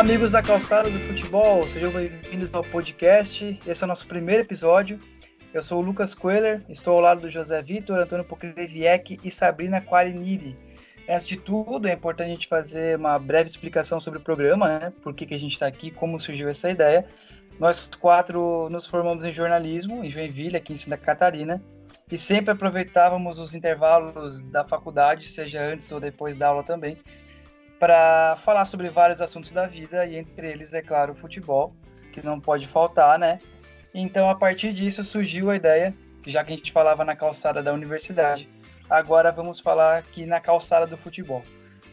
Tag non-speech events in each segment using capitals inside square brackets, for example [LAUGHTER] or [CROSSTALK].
Olá, amigos da Calçada do Futebol, sejam bem-vindos ao podcast. Esse é o nosso primeiro episódio. Eu sou o Lucas Coeler, estou ao lado do José Vitor, Antônio Pokreviec e Sabrina Quariniri. Antes de tudo, é importante a gente fazer uma breve explicação sobre o programa, né? Por que, que a gente está aqui, como surgiu essa ideia. Nós quatro nos formamos em jornalismo, em Joinville, aqui em Santa Catarina, e sempre aproveitávamos os intervalos da faculdade, seja antes ou depois da aula também, para falar sobre vários assuntos da vida e entre eles, é claro, o futebol, que não pode faltar, né? Então, a partir disso surgiu a ideia, já que a gente falava na calçada da universidade, agora vamos falar aqui na calçada do futebol.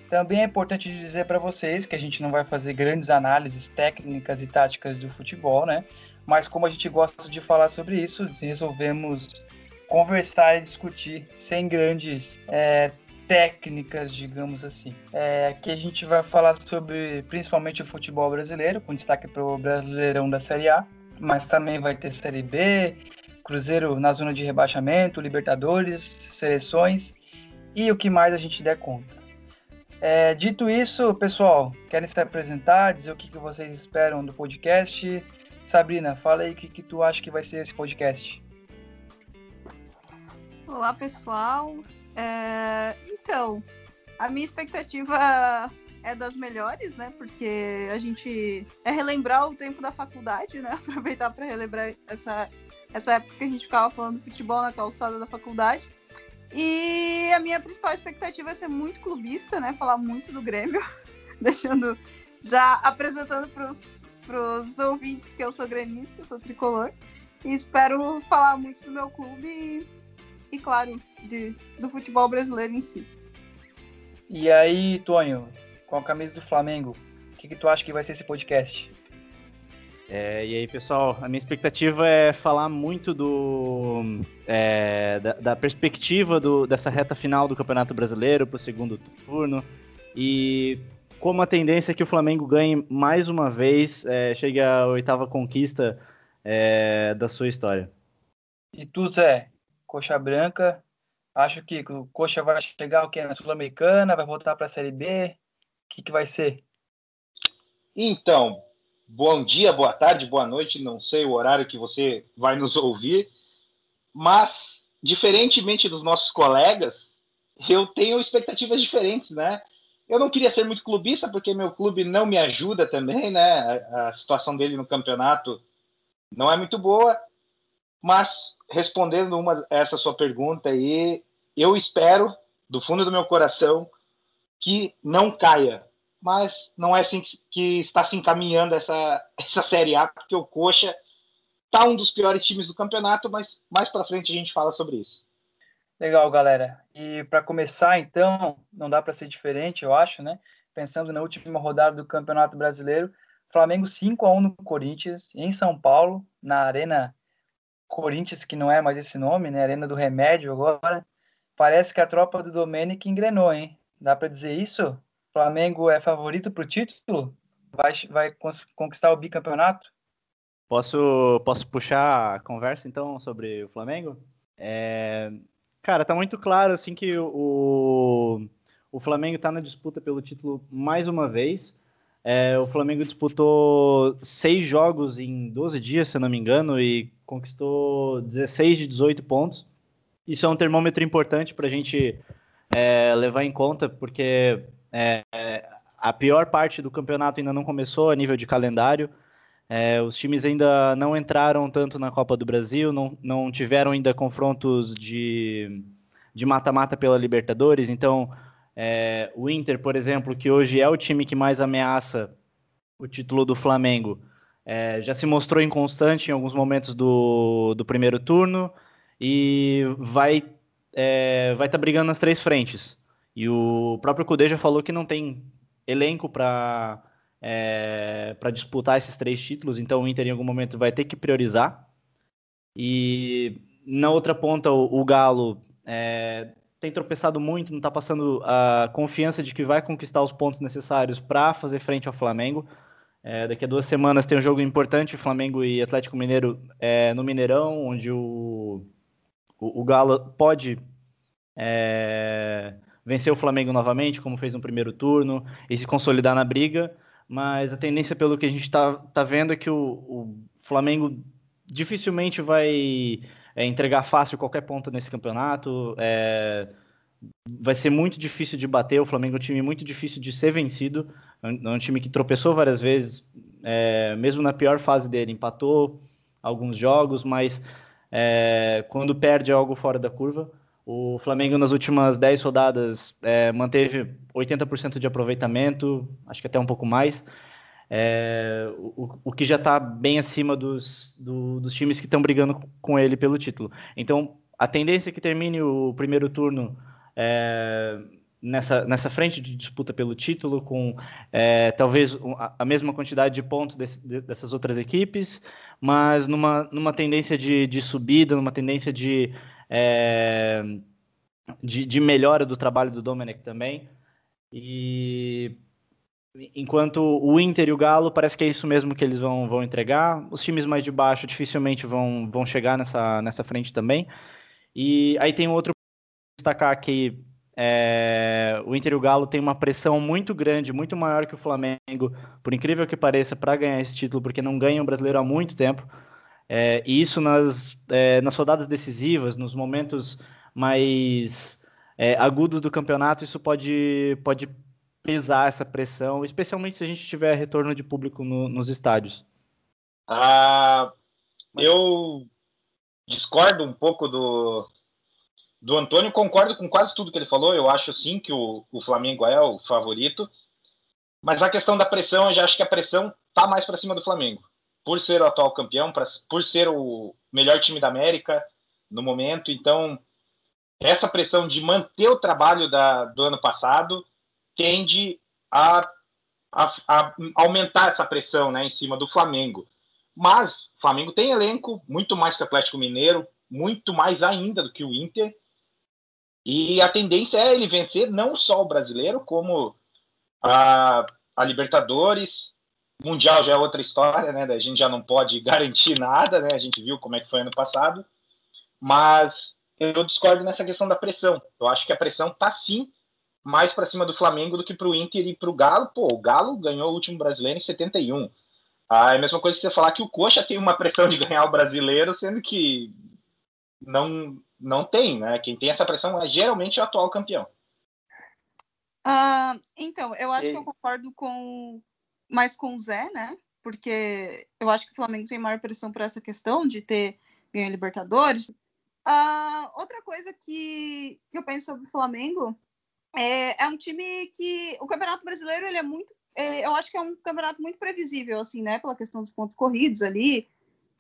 Também é importante dizer para vocês que a gente não vai fazer grandes análises técnicas e táticas do futebol, né? Mas como a gente gosta de falar sobre isso, resolvemos conversar e discutir sem grandes é, técnicas, digamos assim. É, aqui a gente vai falar sobre principalmente o futebol brasileiro, com destaque para o Brasileirão da Série A, mas também vai ter Série B, Cruzeiro na zona de rebaixamento, Libertadores, seleções e o que mais a gente der conta. É, dito isso, pessoal, querem se apresentar, dizer o que, que vocês esperam do podcast? Sabrina, fala aí o que, que tu acha que vai ser esse podcast. Olá, pessoal. É, então, a minha expectativa é das melhores, né? Porque a gente é relembrar o tempo da faculdade, né? [LAUGHS] Aproveitar para relembrar essa, essa época que a gente ficava falando futebol na calçada da faculdade. E a minha principal expectativa é ser muito clubista, né? Falar muito do Grêmio, [LAUGHS] deixando já apresentando para os ouvintes que eu sou gremista, eu sou tricolor. E espero falar muito do meu clube e e, claro, de, do futebol brasileiro em si. E aí, Tonho, com a camisa do Flamengo, o que, que tu acha que vai ser esse podcast? É, e aí, pessoal, a minha expectativa é falar muito do é, da, da, perspectiva do, dessa reta final do Campeonato Brasileiro para o segundo turno e como a tendência é que o Flamengo ganhe mais uma vez, é, chegue à oitava conquista é, da sua história. E tu, Zé, coxa branca. Acho que o coxa vai chegar o que na Sul-Americana, vai voltar para a Série B. O que, que vai ser? Então, bom dia, boa tarde, boa noite. Não sei o horário que você vai nos ouvir, mas diferentemente dos nossos colegas, eu tenho expectativas diferentes, né? Eu não queria ser muito clubista porque meu clube não me ajuda também, né? A, a situação dele no campeonato não é muito boa. Mas, respondendo uma, essa sua pergunta aí, eu espero, do fundo do meu coração, que não caia. Mas não é assim que, está se encaminhando essa, [LAUGHS] essa Série A, porque o Coxa está um dos piores times do campeonato, mas mais para frente a gente fala sobre isso. Legal, galera. E para começar, então, não dá para ser diferente, eu acho, né? Pensando na última rodada do Campeonato Brasileiro, Flamengo 5 a 1 no Corinthians, em São Paulo, na Arena Corinthians, que não é mais esse nome, né? Arena do Remédio agora. Parece que a tropa do Domenic engrenou, hein? Dá para dizer isso? Flamengo é favorito para o título? Vai, vai conquistar o bicampeonato? Posso, posso puxar a conversa então sobre o Flamengo? É, cara, tá muito claro assim que o, o Flamengo está na disputa pelo título mais uma vez. É, o Flamengo disputou seis jogos em 12 dias, se eu não me engano, e conquistou 16 de 18 pontos. Isso é um termômetro importante para a gente é, levar em conta, porque é, a pior parte do campeonato ainda não começou a nível de calendário. É, os times ainda não entraram tanto na Copa do Brasil, não, não tiveram ainda confrontos de mata-mata pela Libertadores, então é, o Inter, por exemplo, que hoje é o time que mais ameaça o título do Flamengo, é, já se mostrou inconstante em alguns momentos do, do primeiro turno e vai é, vai estar tá brigando nas três frentes. E o próprio Cudê já falou que não tem elenco para é, para disputar esses três títulos, então o Inter em algum momento vai ter que priorizar. E na outra ponta, o, o Galo é, tem tropeçado muito, não está passando a confiança de que vai conquistar os pontos necessários para fazer frente ao Flamengo. É, daqui a duas semanas tem um jogo importante, Flamengo e Atlético Mineiro é, no Mineirão, onde o, o, o Galo pode é, vencer o Flamengo novamente, como fez no primeiro turno, e se consolidar na briga. mas a tendência, pelo que a gente está tá vendo, é que o, o Flamengo dificilmente vai é, entregar fácil qualquer ponto nesse campeonato. É, vai ser muito difícil de bater. O Flamengo é um time muito difícil de ser vencido. É um é time que tropeçou várias vezes, é, mesmo na pior fase dele, empatou alguns jogos, mas é, quando perde é algo fora da curva. O Flamengo nas últimas 10 rodadas é, manteve 80% de aproveitamento, acho que até um pouco mais, é, o, o, que já está bem acima dos, do, dos times que estão brigando com ele pelo título. Então, a tendência é que termine o primeiro turno é, nessa, nessa frente de disputa pelo título, com é, talvez a mesma quantidade de pontos desse, dessas outras equipes, mas numa, numa tendência de, de subida, numa tendência de é, de, de, melhora do trabalho do Domenech também. E enquanto o Inter e o Galo parece que é isso mesmo que eles vão, vão entregar. Os times mais de baixo dificilmente vão, vão chegar nessa, nessa frente também. E aí tem outro destacar que é, o Inter e o Galo tem uma pressão muito grande, muito maior que o Flamengo, por incrível que pareça, para ganhar esse título, porque não ganham o brasileiro há muito tempo. É, e isso nas, é, nas rodadas decisivas, nos momentos mais é, agudos do campeonato, isso pode, pode pesar essa pressão, especialmente se a gente tiver retorno de público no, nos estádios. Ah, eu discordo um pouco do, do Antônio, concordo com quase tudo que ele falou. Eu acho sim que o, o Flamengo é o favorito, mas a questão da pressão, eu já acho que a pressão tá mais para cima do Flamengo por ser o atual campeão, pra, por ser o melhor time da América no momento. Então, essa pressão de manter o trabalho da, do ano passado tende a, a, a, aumentar essa pressão né, em cima do Flamengo. Mas o Flamengo tem elenco muito mais que o Atlético Mineiro, muito mais ainda do que o Inter. E a tendência é ele vencer não só o brasileiro, como a, a Libertadores, Mundial já é outra história, né? A gente já não pode garantir nada, né? A gente viu como é que foi ano passado. Mas eu discordo nessa questão da pressão. Eu acho que a pressão tá sim mais para cima do Flamengo do que para o Inter e para o Galo. Pô, o Galo ganhou o último brasileiro em 71. Ah, é a mesma coisa que você falar que o Coxa tem uma pressão de ganhar o brasileiro, sendo que não, não tem, né? Quem tem essa pressão é geralmente o atual campeão. Uh, então, eu acho e... que eu concordo com, mais com o Zé, né? Porque eu acho que o Flamengo tem maior pressão por essa questão de ter ganho Libertadores. Uh, outra coisa que, que eu penso sobre o Flamengo é, é um time que o Campeonato Brasileiro ele é muito, é, eu acho que é um campeonato muito previsível, assim, né? Pela questão dos pontos corridos ali,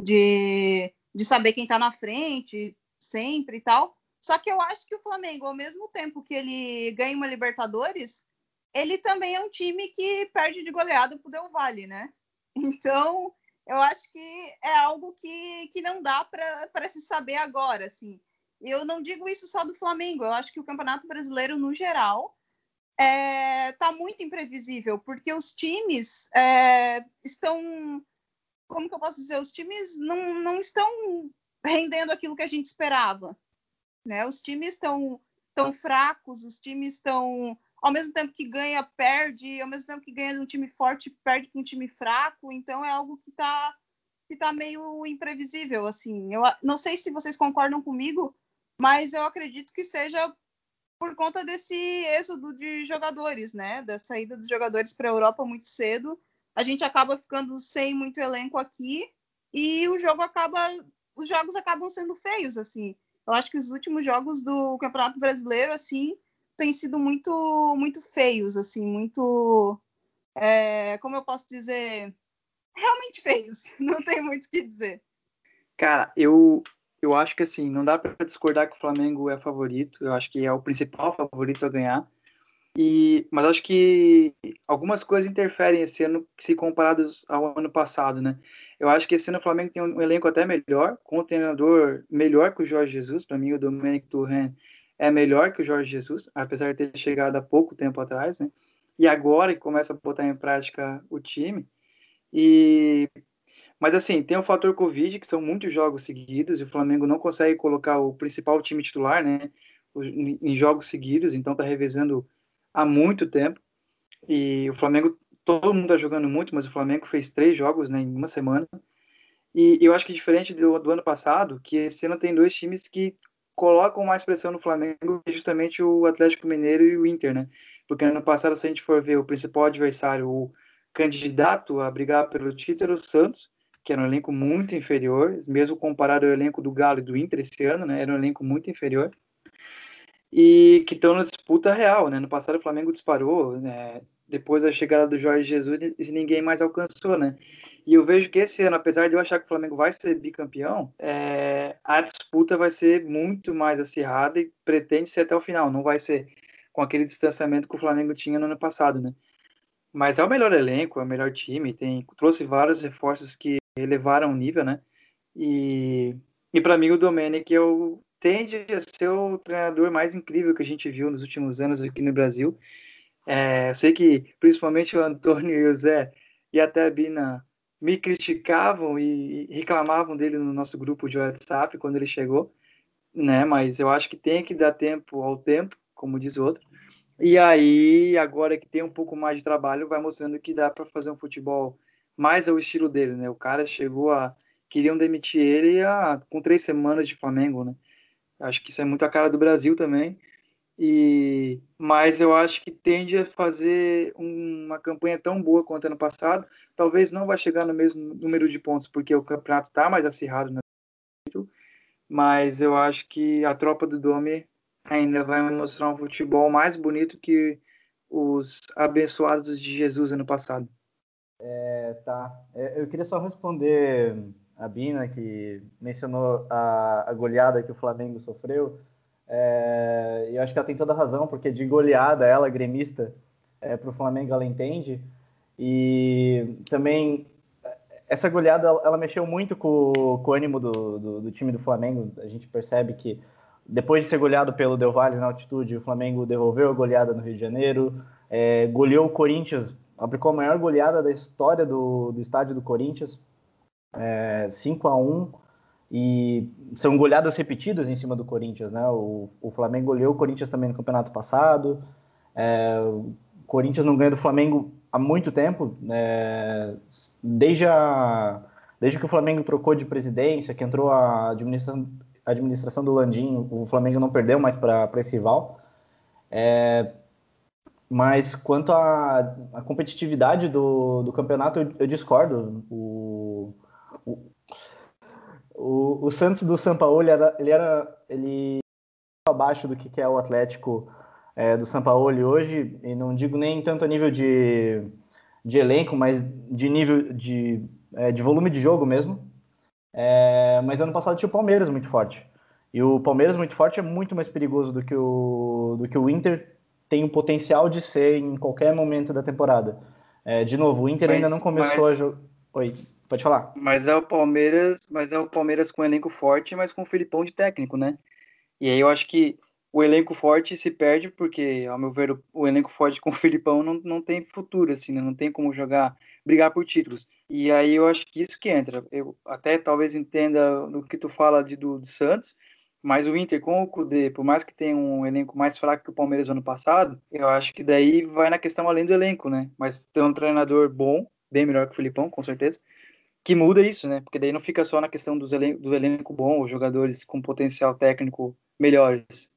de, de saber quem tá na frente sempre e tal. Só que eu acho que o Flamengo, ao mesmo tempo que ele ganha uma Libertadores, ele também é um time que perde de goleada pro Del Valle, né? [LAUGHS] Então, eu acho que é algo que, que não dá para se saber agora, assim. Eu não digo isso só do Flamengo, eu acho que o Campeonato Brasileiro, no geral, é, tá muito imprevisível, porque os times é, estão. Como que eu posso dizer? Os times não, não estão rendendo aquilo que a gente esperava. Né? Os times estão tão fracos, os times estão ao mesmo tempo que ganha, perde, ao mesmo tempo que ganha de um time forte, perde com um time fraco, então é algo que está que tá meio imprevisível, assim. Eu não sei se vocês concordam comigo, mas eu acredito que seja por conta desse êxodo de jogadores, né? Da saída dos jogadores para a Europa muito cedo. A gente acaba ficando sem muito elenco aqui e o jogo acaba, os jogos acabam sendo feios, assim. Eu acho que os últimos jogos do Campeonato Brasileiro, assim, têm sido muito, muito feios, assim, muito. É, como eu posso dizer? Realmente feios. [LAUGHS] Não tem muito o que dizer. Cara, eu, eu acho que assim, não dá para discordar que o Flamengo é favorito. Eu acho que é o principal favorito a ganhar. E, mas acho que algumas coisas interferem esse ano se comparados ao ano passado, né? Eu acho que esse ano o Flamengo tem um elenco até melhor, com um treinador melhor que o Jorge Jesus. Para mim, o Domenic Turan é melhor que o Jorge Jesus, apesar de ter chegado há pouco tempo atrás, né? E agora que começa a botar em prática o time. E mas assim, tem o fator Covid, que são muitos jogos seguidos, e o Flamengo não consegue colocar o principal time titular, né, em jogos seguidos, então tá revezando há muito tempo. E o Flamengo todo mundo está jogando muito, mas o Flamengo fez três jogos né, em uma semana. E eu acho que diferente do, do ano passado, que esse ano tem dois times que colocam mais pressão no Flamengo, que é justamente o Atlético Mineiro e o Inter, né? Porque ano passado, se a gente for ver o principal adversário, o candidato a brigar pelo título, o Santos, que era um elenco muito inferior, mesmo comparado ao elenco do Galo e do Inter esse ano, né? Era um elenco muito inferior. E que estão na disputa real, né? No passado o Flamengo disparou, né? Depois da chegada do Jorge Jesus, ninguém mais alcançou, né? E eu vejo que esse ano, apesar de eu achar que o Flamengo vai ser bicampeão, é, a disputa vai ser muito mais acirrada e pretende ser até o final. Não vai ser com aquele distanciamento que o Flamengo tinha no ano passado, né? Mas é o melhor elenco, é o melhor time, tem trouxe vários reforços que elevaram o nível, né? E, e para mim o Domenech o, tende a ser o treinador mais incrível que a gente viu nos últimos anos aqui no Brasil. É, eu sei que principalmente o Antônio e o Zé e até a Bina me criticavam e reclamavam dele no nosso grupo de WhatsApp quando ele chegou, né? Mas eu acho que tem que dar tempo ao tempo, como diz o outro. E aí, agora que tem um pouco mais de trabalho, vai mostrando que dá para fazer um futebol mais ao estilo dele, né? O cara chegou a queriam demitir ele a, com três semanas de Flamengo, né? Acho que isso é muito a cara do Brasil também. E, mas eu acho que tende a fazer uma campanha tão boa quanto ano passado. Talvez não vai chegar no mesmo número de pontos, porque o campeonato está mais acirrado, né? mas eu acho que a tropa do Dome ainda vai mostrar um futebol mais bonito que os abençoados de Jesus ano passado. Tá. É, eu queria só responder a Bina, que mencionou a, a goleada que o Flamengo sofreu. É, eu acho que ela tem toda a razão, porque de goleada, ela, gremista, é, para o Flamengo, ela entende. E também, essa goleada, ela mexeu muito com, com o ânimo do, do, do, time do Flamengo. A gente percebe que, depois de ser goleado pelo Del Valle na altitude, o Flamengo devolveu a goleada no Rio de Janeiro, é, goleou o Corinthians, aplicou a maior goleada da história do, do estádio do Corinthians, é, 5 a 1 e são goleadas repetidas em cima do Corinthians, né? O, o Flamengo goleou o Corinthians também no campeonato passado. É, o Corinthians não ganha do Flamengo há muito tempo, é, desde, a, desde que o Flamengo trocou de presidência, que entrou a administração, a administração do Landim, o Flamengo não perdeu mais para esse rival. É, mas quanto à, à competitividade do, do campeonato, eu, eu discordo. O, o, o, Santos do São Paulo ele era, ele era ele abaixo do que é o Atlético é, do São Paulo hoje, e não digo nem tanto a nível de, de elenco, mas de nível de, é, de volume de jogo mesmo. É, mas ano passado tinha o Palmeiras muito forte. E o Palmeiras muito forte é muito mais perigoso do que o, do que o Inter tem o potencial de ser em qualquer momento da temporada. É, de novo, o Inter mas, ainda não começou mas... a jogar. Oi. Pode falar. Mas é o Palmeiras, mas é o Palmeiras com um elenco forte, mas com o Filipão de técnico, né? E aí eu acho que o elenco forte se perde porque, ao meu ver, o, elenco forte com o Filipão não, não tem futuro, assim, né? Não tem como jogar, brigar por títulos. E aí eu acho que isso que entra. Eu até talvez entenda no que tu fala de, do, do Santos, mas o Inter com o Cudê, por mais que tenha um elenco mais fraco que o Palmeiras ano passado, eu acho que daí vai na questão além do elenco, né? Mas tem um treinador bom, bem melhor que o Filipão, com certeza que muda isso, né? Porque daí não fica só na questão dos elen do elenco bom, os jogadores com potencial técnico melhores.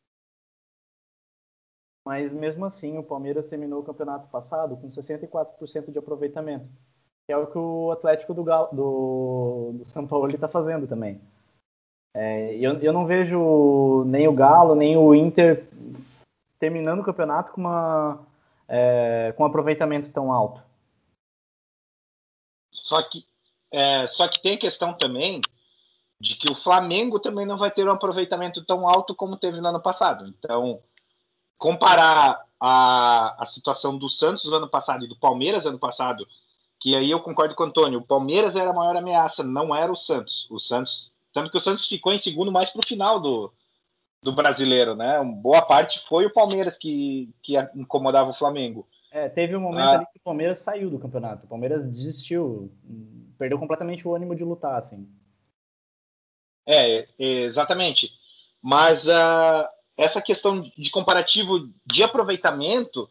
Mas mesmo assim, o Palmeiras terminou o campeonato passado com 64% de aproveitamento, que é o que o Atlético do, do, do São Paulo está fazendo também. É, eu, eu não vejo nem o Galo, nem o Inter terminando o campeonato com, uma, é, com um aproveitamento tão alto. Só que é, só que tem questão também de que o Flamengo também não vai ter um aproveitamento tão alto como teve no ano passado. Então, comparar a, a situação do Santos no ano passado e do Palmeiras ano passado, que aí eu concordo com o Antônio, o Palmeiras era a maior ameaça, não era o Santos. O Santos, tanto que o Santos ficou em segundo mais para o final do, do brasileiro, né? Boa parte foi o Palmeiras que, que incomodava o Flamengo. É, teve um momento ah. ali que o Palmeiras saiu do campeonato. O Palmeiras desistiu perdeu completamente o ânimo de lutar, assim. É, exatamente. Mas uh, essa questão de comparativo de aproveitamento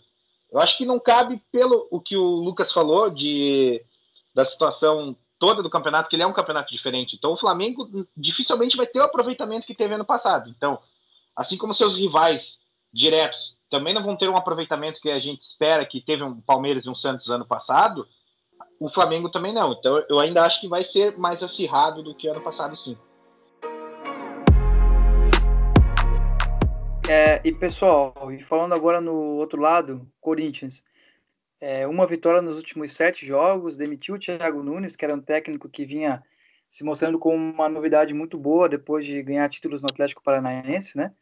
Eu acho que não cabe pelo o que o Lucas falou de da situação toda do campeonato, que ele é um campeonato diferente. Então o Flamengo dificilmente vai ter o aproveitamento que teve ano passado. Então, assim como seus rivais diretos também não vão ter um aproveitamento que a gente espera que teve um Palmeiras e um Santos ano passado, o Flamengo também não. Então eu ainda acho que vai ser mais acirrado do que ano passado, sim. É, e pessoal, e falando agora no outro lado, Corinthians. É, uma vitória nos últimos sete jogos, demitiu o Thiago Nunes, que era um técnico que vinha se mostrando como uma novidade muito boa depois de ganhar títulos no Atlético Paranaense, né?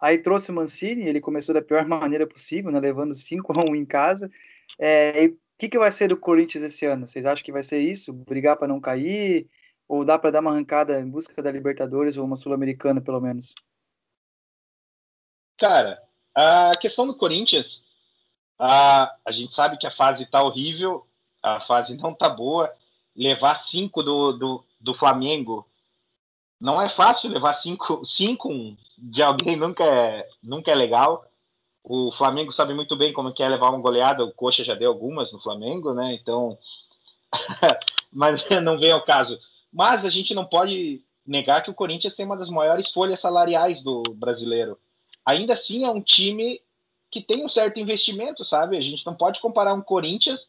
Aí trouxe o Mancini, ele começou da pior [LAUGHS] maneira possível, né? levando 5 a 1 em casa. É, o que, que vai ser do Corinthians esse ano? Vocês acham que vai ser isso? Brigar para não cair? Ou dá para dar uma arrancada em busca da Libertadores ou uma Sul-Americana, pelo menos? Cara, a questão do Corinthians, a, a gente sabe que a fase tá horrível, a fase não tá boa. Levar cinco do, do, do Flamengo não é fácil levar cinco, cinco de alguém nunca é, nunca é legal. O Flamengo sabe muito bem como que é levar uma goleada, o Coxa já deu algumas no Flamengo, né? Então, [LAUGHS] mas [LAUGHS] não vem ao caso. Mas a gente não pode negar que o Corinthians tem uma das maiores folhas salariais do brasileiro ainda assim é um time que tem um certo investimento, sabe? A gente não pode comparar um Corinthians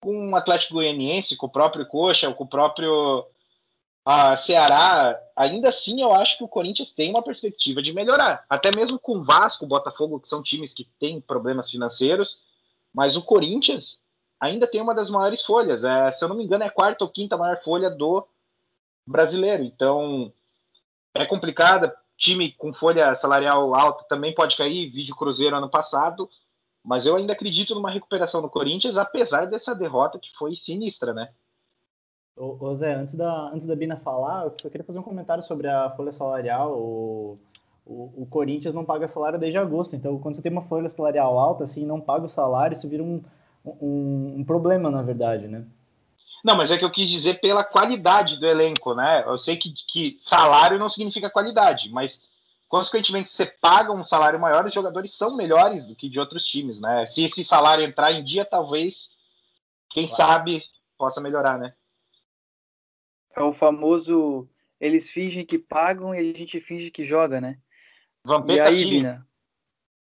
com um Atlético Goianiense, com o próprio Coxa, ou com o próprio a Ceará. Ainda assim, eu acho que o Corinthians tem uma perspectiva de melhorar. Até mesmo com Vasco, Botafogo, que são times que têm problemas financeiros, mas o Corinthians ainda tem uma das maiores folhas. É, se eu não me engano, é a quarta ou quinta maior folha do brasileiro. Então, é complicada time com folha salarial alta também pode cair, vídeo Cruzeiro ano passado, mas eu ainda acredito numa recuperação do Corinthians, apesar dessa derrota que foi sinistra, né? Ô, ô Zé, antes da, antes da Bina falar, eu só queria fazer um comentário sobre a folha salarial. O, o, o, Corinthians não paga salário desde agosto, então quando você tem uma folha salarial alta, assim, não paga o salário, isso vira um, um, um problema, na verdade, né? Não, mas é que eu quis dizer pela qualidade do elenco, né? Eu sei que, que salário não significa qualidade, mas consequentemente você paga um salário maior, os jogadores são melhores do que de outros times, né? Se esse salário entrar em dia, talvez, quem claro. sabe, possa melhorar, né? É o famoso eles fingem que pagam e a gente finge que joga, né? Vampeta e aí, Bina?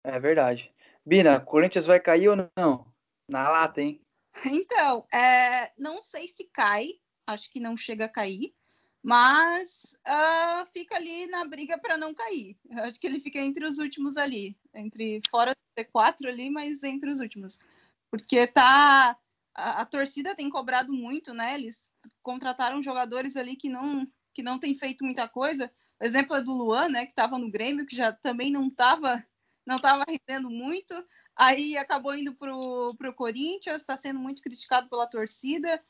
É verdade. Bina, Corinthians vai cair ou não? Na lata, hein? Então, é, não sei se cai, acho que não chega a cair, mas uh, fica ali na briga para não cair. Eu acho que ele fica entre os últimos ali, entre fora do T4 ali, mas entre os últimos. Porque tá a, a, torcida tem cobrado muito, né? Eles contrataram jogadores ali que não que não tem feito muita coisa. O exemplo é do Luan, né, que estava no Grêmio, que já também não estava não estava rendendo muito. Aí acabou indo para o Corinthians, está sendo muito criticado pela torcida.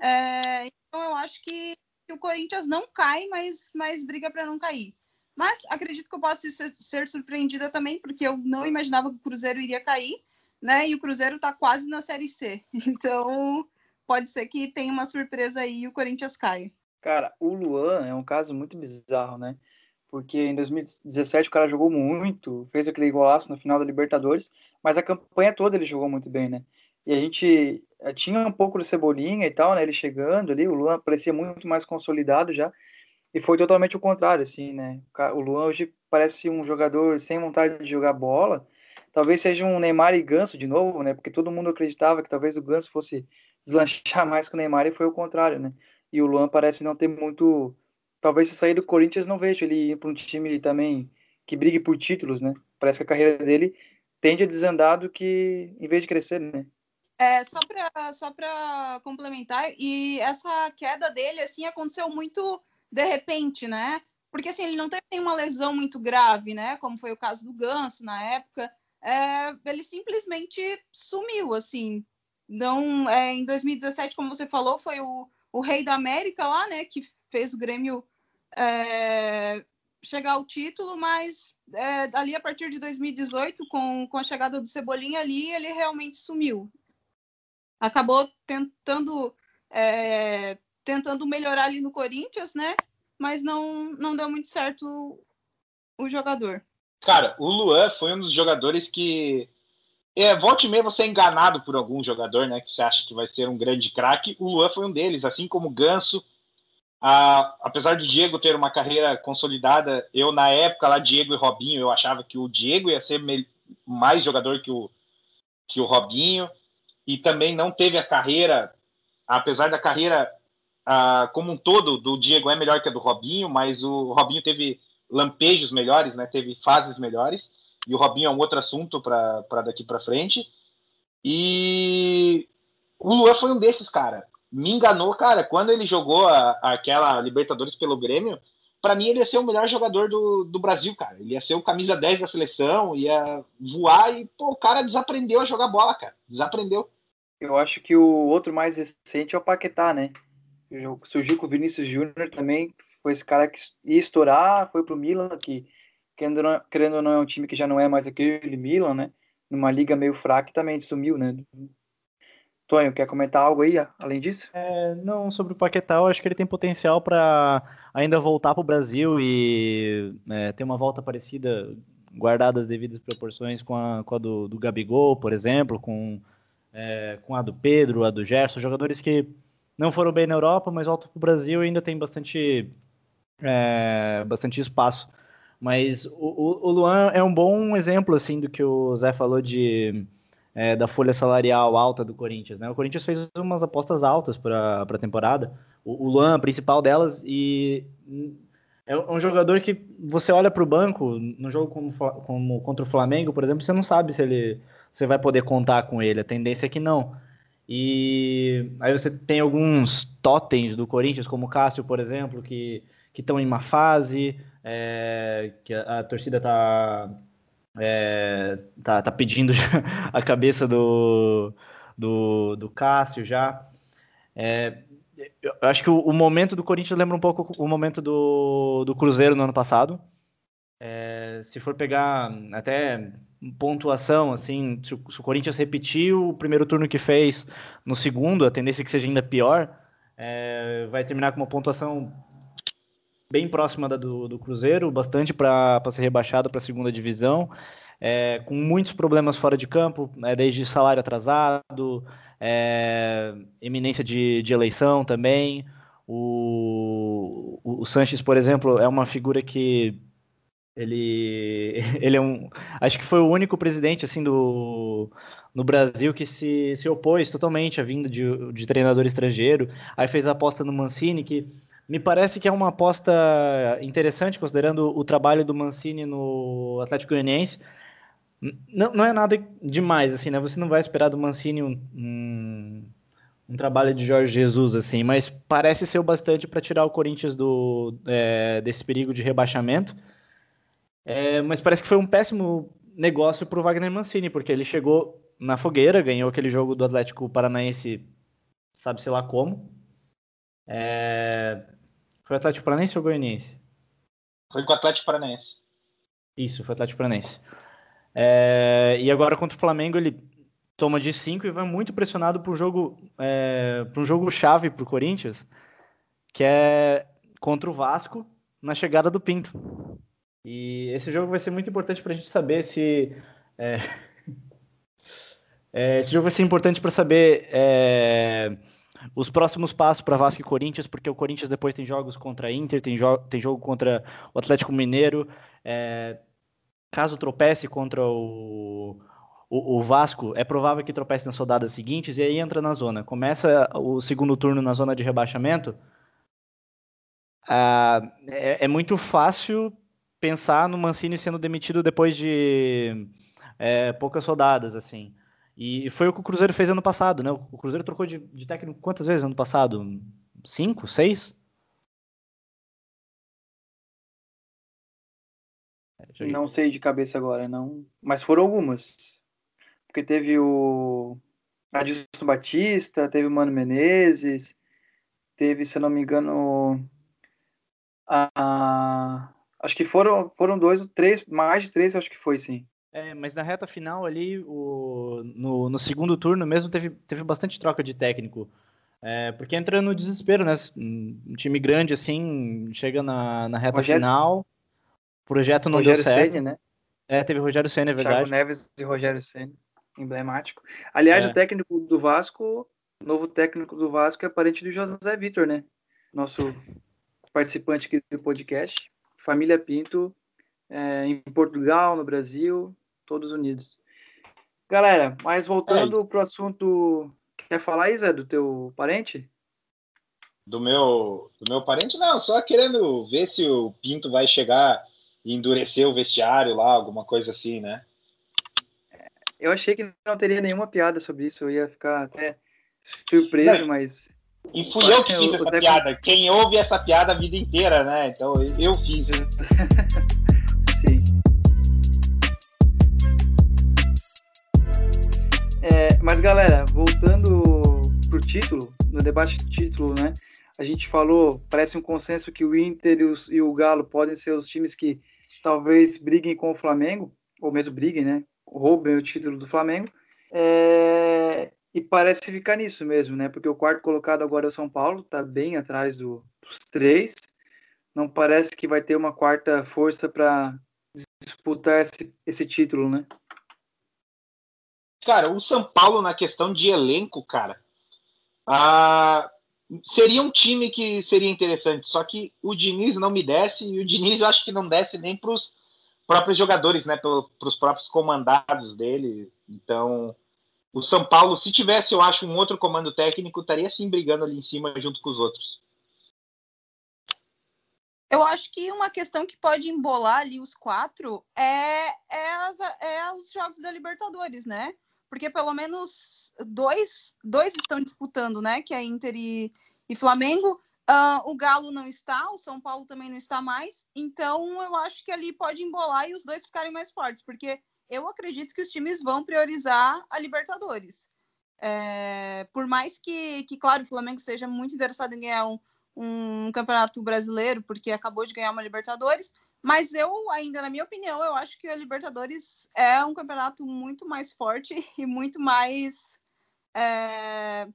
É, então eu acho que, que, o Corinthians não cai, mas, mas briga para não cair. Mas acredito que eu posso ser, ser, surpreendida também, porque eu não imaginava que o Cruzeiro iria cair, né? E o Cruzeiro está quase na Série C. [LAUGHS] Então pode ser que tenha uma surpresa aí e o Corinthians caia. Cara, o Luan é um caso muito bizarro, né? Porque em 2017 o cara jogou muito, fez aquele golaço no final da Libertadores, mas a campanha toda ele jogou muito bem, né? E a gente eh, tinha um pouco do Cebolinha e tal, né? Ele chegando ali, o Luan parecia muito mais consolidado já, e foi totalmente o contrário, assim, né? O Luan hoje parece um jogador sem vontade de jogar bola, talvez seja um Neymar e Ganso de novo, né? Porque todo mundo acreditava que talvez o Ganso fosse deslanchar [LAUGHS] mais que o Neymar e foi o contrário, né? E o Luan parece não ter muito talvez se sair do Corinthians não vejo ele ir para um time também que brigue por títulos, né? Parece que a carreira dele tende a desandar do que em vez de crescer, né? É, só para só para complementar, e essa queda dele assim aconteceu muito de repente, né? Porque assim, ele não teve nenhuma lesão muito grave, né? Como foi o caso do Ganso na época. É, ele simplesmente sumiu, assim. Não, é, em 2017, como você falou, foi o, o rei da América lá, né? Que fez o Grêmio é, chegar ao título, mas é, ali a partir de 2018, com, com a chegada do Cebolinha ali, ele realmente sumiu. Acabou tentando é, tentando melhorar ali no Corinthians, né? Mas não, não deu muito certo o jogador. Cara, o Luan foi um dos jogadores que é, volte e meia você é enganado por algum jogador, né? Que você acha que vai ser um grande craque. O Luan foi um deles, assim como o Ganso. A, apesar de Diego ter uma carreira consolidada, eu na época lá, Diego e Robinho, eu achava que o Diego ia ser mais jogador que o, que o Robinho. E também não teve a carreira, apesar da carreira como um todo do Diego é melhor que a do Robinho, mas o Robinho teve lampejos melhores, né? Teve fases melhores e o Robinho é um outro assunto para daqui para frente. E o Luan foi um desses, cara. Me enganou, cara. Quando ele jogou a, aquela Libertadores pelo Grêmio, para mim ele ia ser o melhor jogador do, do Brasil, cara. Ele ia ser o camisa 10 da seleção, ia voar e, pô, o cara desaprendeu a jogar bola, cara. Desaprendeu. Eu acho que o outro mais recente é o Paquetá, né? Surgiu com o Vinícius Júnior também, foi esse cara que ia estourar, foi pro Milan, que querendo ou, não, querendo ou não, é um time que já não é mais aquele Milan, né? Numa liga meio fraca também sumiu, né? Tonho, quer comentar algo aí, além disso? É, não, sobre o Paquetá, eu acho que ele tem potencial para ainda voltar para o Brasil e é, ter uma volta parecida, guardada as devidas proporções com a, com a do, do Gabigol, por exemplo, com, é, com a do Pedro, a do Gerson, jogadores que não foram bem na Europa, mas voltam para o Brasil e ainda tem bastante, é, bastante espaço mas o, o Luan é um bom exemplo, assim, do que o Zé falou de é, da folha salarial alta do Corinthians, né? O Corinthians fez umas apostas altas para a temporada. O, o Luan, a principal delas, e é um jogador que você olha para o banco, no jogo como, como, contra o Flamengo, por exemplo, você não sabe se ele você vai poder contar com ele. A tendência é que não. E aí você tem alguns totens do Corinthians, como o Cássio, por exemplo, que estão em uma fase é, que a, a, torcida tá, é, tá, tá pedindo [LAUGHS] a cabeça do, do, do Cássio já. É, eu acho que o, o, momento do Corinthians lembra um pouco o momento do, do Cruzeiro no ano passado. É, se for pegar até pontuação, assim, se o, se o, Corinthians repetir o primeiro turno que fez no segundo, a tendência é que seja ainda pior, é, vai terminar com uma pontuação bem próxima da do, do Cruzeiro, bastante para ser rebaixado para a segunda divisão, é, com muitos problemas fora de campo, é, desde salário atrasado, é, eminência de, de eleição também. O, o, o Sanches, por exemplo, é uma figura que ele, [LAUGHS] ele é um. Acho que foi o único presidente assim do no Brasil que se, se opôs totalmente à vinda de, de treinador estrangeiro. Aí fez a aposta no Mancini, que me parece que é uma aposta interessante, considerando o trabalho do Mancini no Atlético Goianiense. Não, não é nada demais, assim, né? Você não vai esperar do Mancini um, um, um trabalho de Jorge Jesus, assim, mas parece ser o bastante para tirar o Corinthians do, é, desse perigo de rebaixamento. É, mas parece que foi um péssimo negócio para o Wagner Mancini, porque ele chegou na fogueira, ganhou aquele jogo do Atlético Paranaense, sabe-se lá como. É, foi o Atlético Paranaense ou Goianiense? Foi com o Atlético Paranaense. Isso, foi Atlético Paranaense. É, e agora contra o Flamengo ele toma de 5 e vai muito pressionado para um jogo, é, um jogo chave para o Corinthians, que é contra o Vasco na chegada do Pinto. E esse jogo vai ser muito importante para a gente saber se. É, [LAUGHS] é, esse jogo vai ser importante para saber é, os próximos passos para Vasco e Corinthians, porque o Corinthians depois tem jogos contra a Inter, tem, jo tem jogo contra o Atlético Mineiro. É, caso tropece contra o, o, o, Vasco, é provável que tropece nas rodadas seguintes e aí entra na zona. Começa o segundo turno na zona de rebaixamento. Ah, é, é, muito fácil pensar no Mancini sendo demitido depois de é, poucas rodadas, assim. E foi o que o Cruzeiro fez ano passado, né? O Cruzeiro trocou de, de técnico quantas vezes ano passado? Cinco? Seis? É, não sei de cabeça agora, não. Mas foram algumas. Porque teve o Adilson Batista, teve o Mano Menezes, teve, se eu não me engano, a, acho que foram, foram dois ou três, mais de três, acho que foi, sim. É, mas na reta final ali, o, no, no segundo turno mesmo, teve, teve bastante troca de técnico. É, porque entra no desespero, né? Um time grande assim, chega na, na reta Rogério, final, o projeto não Rogério deu certo. Senna, né? É, teve Rogério Senna, é verdade. Thiago Neves e Rogério Senna. emblemático. Aliás, É. o técnico do Vasco, novo técnico do Vasco é parente do José Vitor, né? Nosso participante aqui do podcast. Família Pinto, é, em Portugal, no Brasil, todos unidos. Galera, mas voltando pro assunto. Quer falar, Isa, do teu parente? Do meu, do meu parente, não, só querendo ver se o Pinto vai chegar e endurecer o vestiário lá, alguma coisa assim, né? Eu achei que não teria nenhuma piada sobre isso, eu ia ficar até surpreso, Não. mas E fui eu que [LAUGHS] O- fiz o essa piada. Quem ouve essa piada a vida inteira, né? Então eu fiz. [LAUGHS] É, mas galera, voltando pro título, no debate de título, né? A gente falou, parece um consenso que o Inter e, e o Galo podem ser os times que talvez briguem com o Flamengo, ou mesmo briguem, né? Roubem o título do Flamengo. É, e parece ficar nisso mesmo, né? Porque o quarto colocado agora é o São Paulo, tá bem atrás do- dos três. Não parece que vai ter uma quarta força para disputar esse, esse título, né? Cara, o São Paulo, na questão de elenco, cara, ah, seria um time que seria interessante. Só que o Diniz não me desce, e o Diniz eu acho que não desce nem para os próprios jogadores, né? Para os próprios comandados dele. Então, o São Paulo, se tivesse, eu acho, um outro comando técnico, estaria sim brigando ali em cima junto com os outros. Eu acho que uma questão que pode embolar ali os quatro é, é, as- é os jogos da Libertadores, né? Porque pelo menos dois, dois estão disputando, né? Que é Inter e, e Flamengo. Ah, o Galo não está, o São Paulo também não está mais. Então eu acho que ali pode embolar e os dois ficarem mais fortes, porque eu acredito que os times vão priorizar a Libertadores. É, por mais que, que, claro, o Flamengo seja muito interessado em ganhar um, um campeonato brasileiro, porque acabou de ganhar uma Libertadores. Mas eu, ainda, na minha opinião, eu acho que a Libertadores é um campeonato muito mais forte [LAUGHS] e muito mais. é,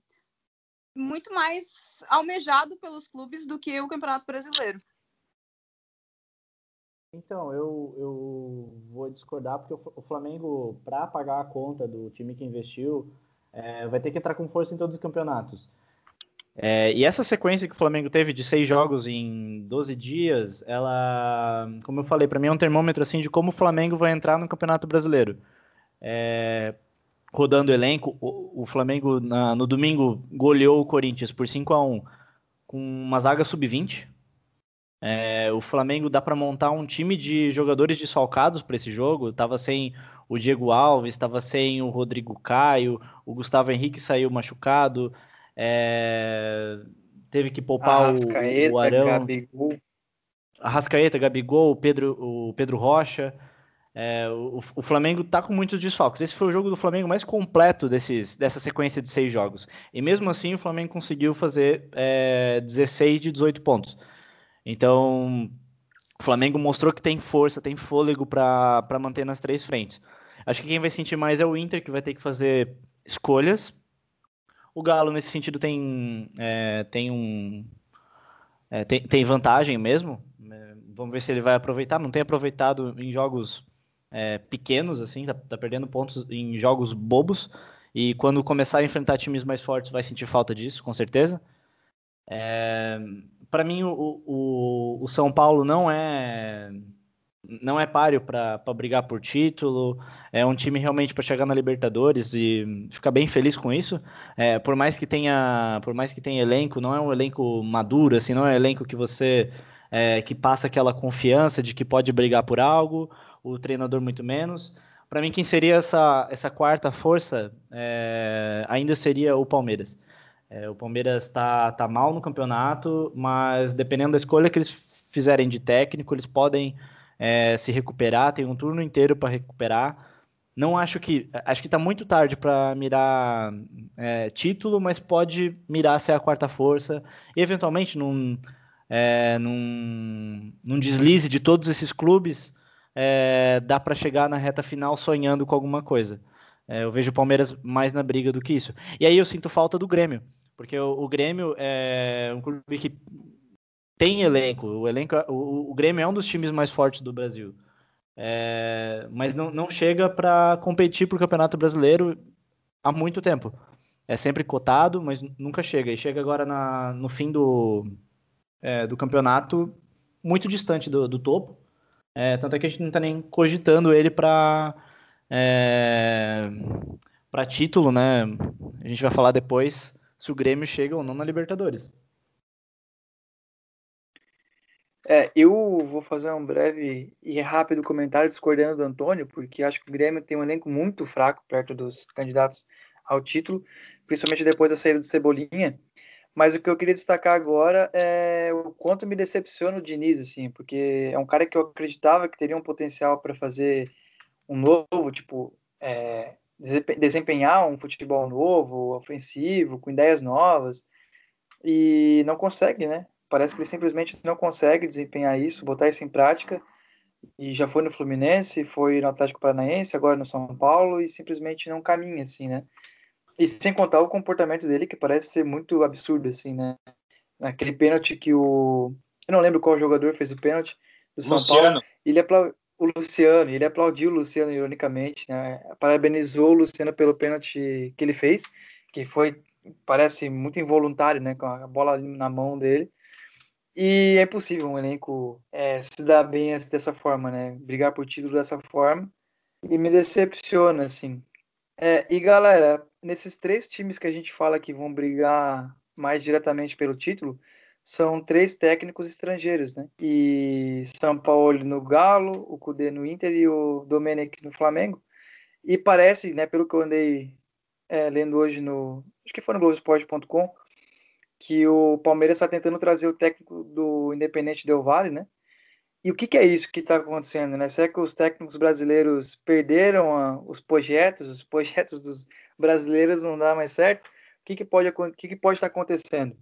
muito mais almejado pelos clubes do que o Campeonato Brasileiro. Então, eu, eu vou discordar, porque o Flamengo, para pagar a conta do time que investiu, é, vai ter que entrar com força em todos os campeonatos. É, e essa sequência que o Flamengo teve de seis jogos em 12 dias, ela, como eu falei, para mim é um termômetro assim de como o Flamengo vai entrar no Campeonato Brasileiro. É, rodando elenco, o, o Flamengo na, no domingo goleou o Corinthians por 5 a 1 com uma zaga sub-20. É, o Flamengo dá para montar um time de jogadores desfalcados para esse jogo. Tava sem o Diego Alves, estava sem o Rodrigo Caio, o Gustavo Henrique saiu machucado. É, teve que poupar o, o Arão. Gabigol. Arrascaeta, Gabigol, o Pedro, o Pedro Rocha. É, o, o, Flamengo tá com muitos desfalques. Esse foi o jogo do Flamengo mais completo desses, dessa sequência de seis jogos. E mesmo assim, o Flamengo conseguiu fazer é, 16 de 18 pontos. Então, o Flamengo mostrou que tem força, tem fôlego para manter nas três frentes. Acho que quem vai sentir mais é o Inter, que vai ter que fazer escolhas. O Galo, nesse sentido, tem, é, tem um. É, tem, tem vantagem mesmo. Vamos ver se ele vai aproveitar. Não tem aproveitado em jogos é, pequenos, assim, tá, tá, perdendo pontos em jogos bobos. E quando começar a enfrentar times mais fortes, vai sentir falta disso, com certeza. É, para mim, o, o, o, São Paulo não é não é páreo para brigar por título. É um time realmente para chegar na Libertadores e ficar bem feliz com isso. É, por mais que tenha por mais que tenha elenco, não é um elenco maduro, assim, não é um elenco que você é, que passa aquela confiança de que pode brigar por algo. O treinador muito menos. Para mim, quem seria essa, essa quarta força é, ainda seria o Palmeiras. É, o Palmeiras está tá mal no campeonato, mas dependendo da escolha que eles fizerem de técnico, eles podem é, se recuperar. Tem um turno inteiro para recuperar. Não acho que. Acho que está muito tarde para mirar é, título, mas pode mirar ser a quarta força. E eventualmente, num, é, num, num deslize de todos esses clubes, é, dá para chegar na reta final sonhando com alguma coisa. É, eu vejo o Palmeiras mais na briga do que isso. E aí eu sinto falta do Grêmio, porque o, o Grêmio é um clube que tem elenco. O, elenco o, o, Grêmio é um dos times mais fortes do Brasil. é, mas não, não chega para competir para o Campeonato Brasileiro há muito tempo. É sempre cotado, mas nunca chega. E chega agora na, no fim do, é, do campeonato muito distante do, do topo. É, tanto é que a gente não está nem cogitando ele para é, para título, né? A gente vai falar depois se o Grêmio chega ou não na Libertadores. É, eu vou fazer um breve e rápido comentário discordando do Antônio, porque acho que o Grêmio tem um elenco muito fraco perto dos candidatos ao título, principalmente depois da saída do Cebolinha. Mas o que eu queria destacar agora é o quanto me decepciona o Diniz, assim, porque é um cara que eu acreditava que teria um potencial para fazer um novo, tipo, é, desempenhar um futebol novo, ofensivo, com ideias novas, e não consegue, né? Parece que ele simplesmente não consegue desempenhar isso, botar isso em prática. E já foi no Fluminense, foi no Atlético Paranaense, agora no São Paulo e simplesmente não caminha assim, né? E sem contar o comportamento dele que parece ser muito absurdo assim, né? Naquele pênalti que o eu não lembro qual jogador fez o pênalti do São Luciano. Paulo. Ele apla... o Luciano, ele aplaudiu o Luciano ironicamente, né? Parabenizou o Luciano pelo pênalti que ele fez, que foi parece muito involuntário, né, com a bola na mão dele. E é possível um elenco é, se dar bem dessa forma, né? Brigar por título dessa forma. E me decepciona, assim. É, e galera, nesses três times que a gente fala que vão brigar mais diretamente pelo título, são três técnicos estrangeiros, né? E São Paulo no Galo, o Cudê no Inter e o Domenech no Flamengo. E parece, né, pelo que eu andei é, lendo hoje no. Acho que foi no Globoesporte.com, que o Palmeiras está tentando trazer o técnico do Independente Del Vale, né? E o que, que é isso que está acontecendo, né? Será que os técnicos brasileiros perderam a, os projetos, os projetos dos brasileiros não dá mais certo? O que, que pode que, que pode estar acontecendo?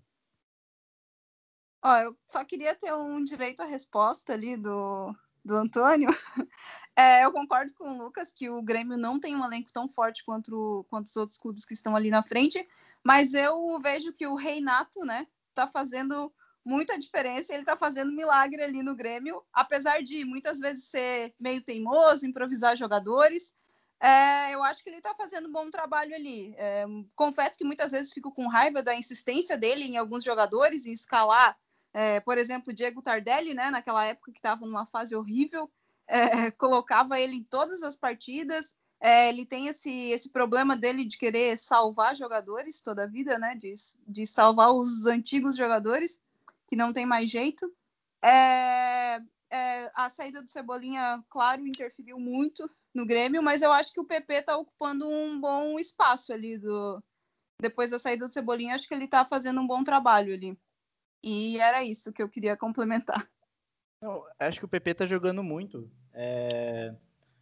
Ó, eu só queria ter um direito à resposta ali do, do Antônio. [LAUGHS] É, eu concordo com o Lucas que o Grêmio não tem um elenco tão forte quanto, quanto os outros clubes que estão ali na frente, mas eu vejo que o Reinato, né, tá fazendo muita diferença, ele tá fazendo milagre ali no Grêmio, apesar de muitas vezes ser meio teimoso, improvisar jogadores. É, eu acho que ele está fazendo um bom trabalho ali. É, confesso que muitas vezes fico com raiva da insistência dele em alguns jogadores, em escalar é, por exemplo, Diego Tardelli, né, naquela época que estava numa fase horrível, é, [LAUGHS] colocava ele em todas as partidas. É, ele tem esse, esse problema dele de querer salvar jogadores toda a vida, né, de, de salvar os antigos jogadores, que não tem mais jeito. É, é, a saída do Cebolinha, claro, interferiu muito no Grêmio, mas eu acho que o PP está ocupando um bom espaço ali do depois da saída do Cebolinha, acho que ele está fazendo um bom trabalho ali. E era isso que eu queria complementar. Eu acho que o PP tá jogando muito. É...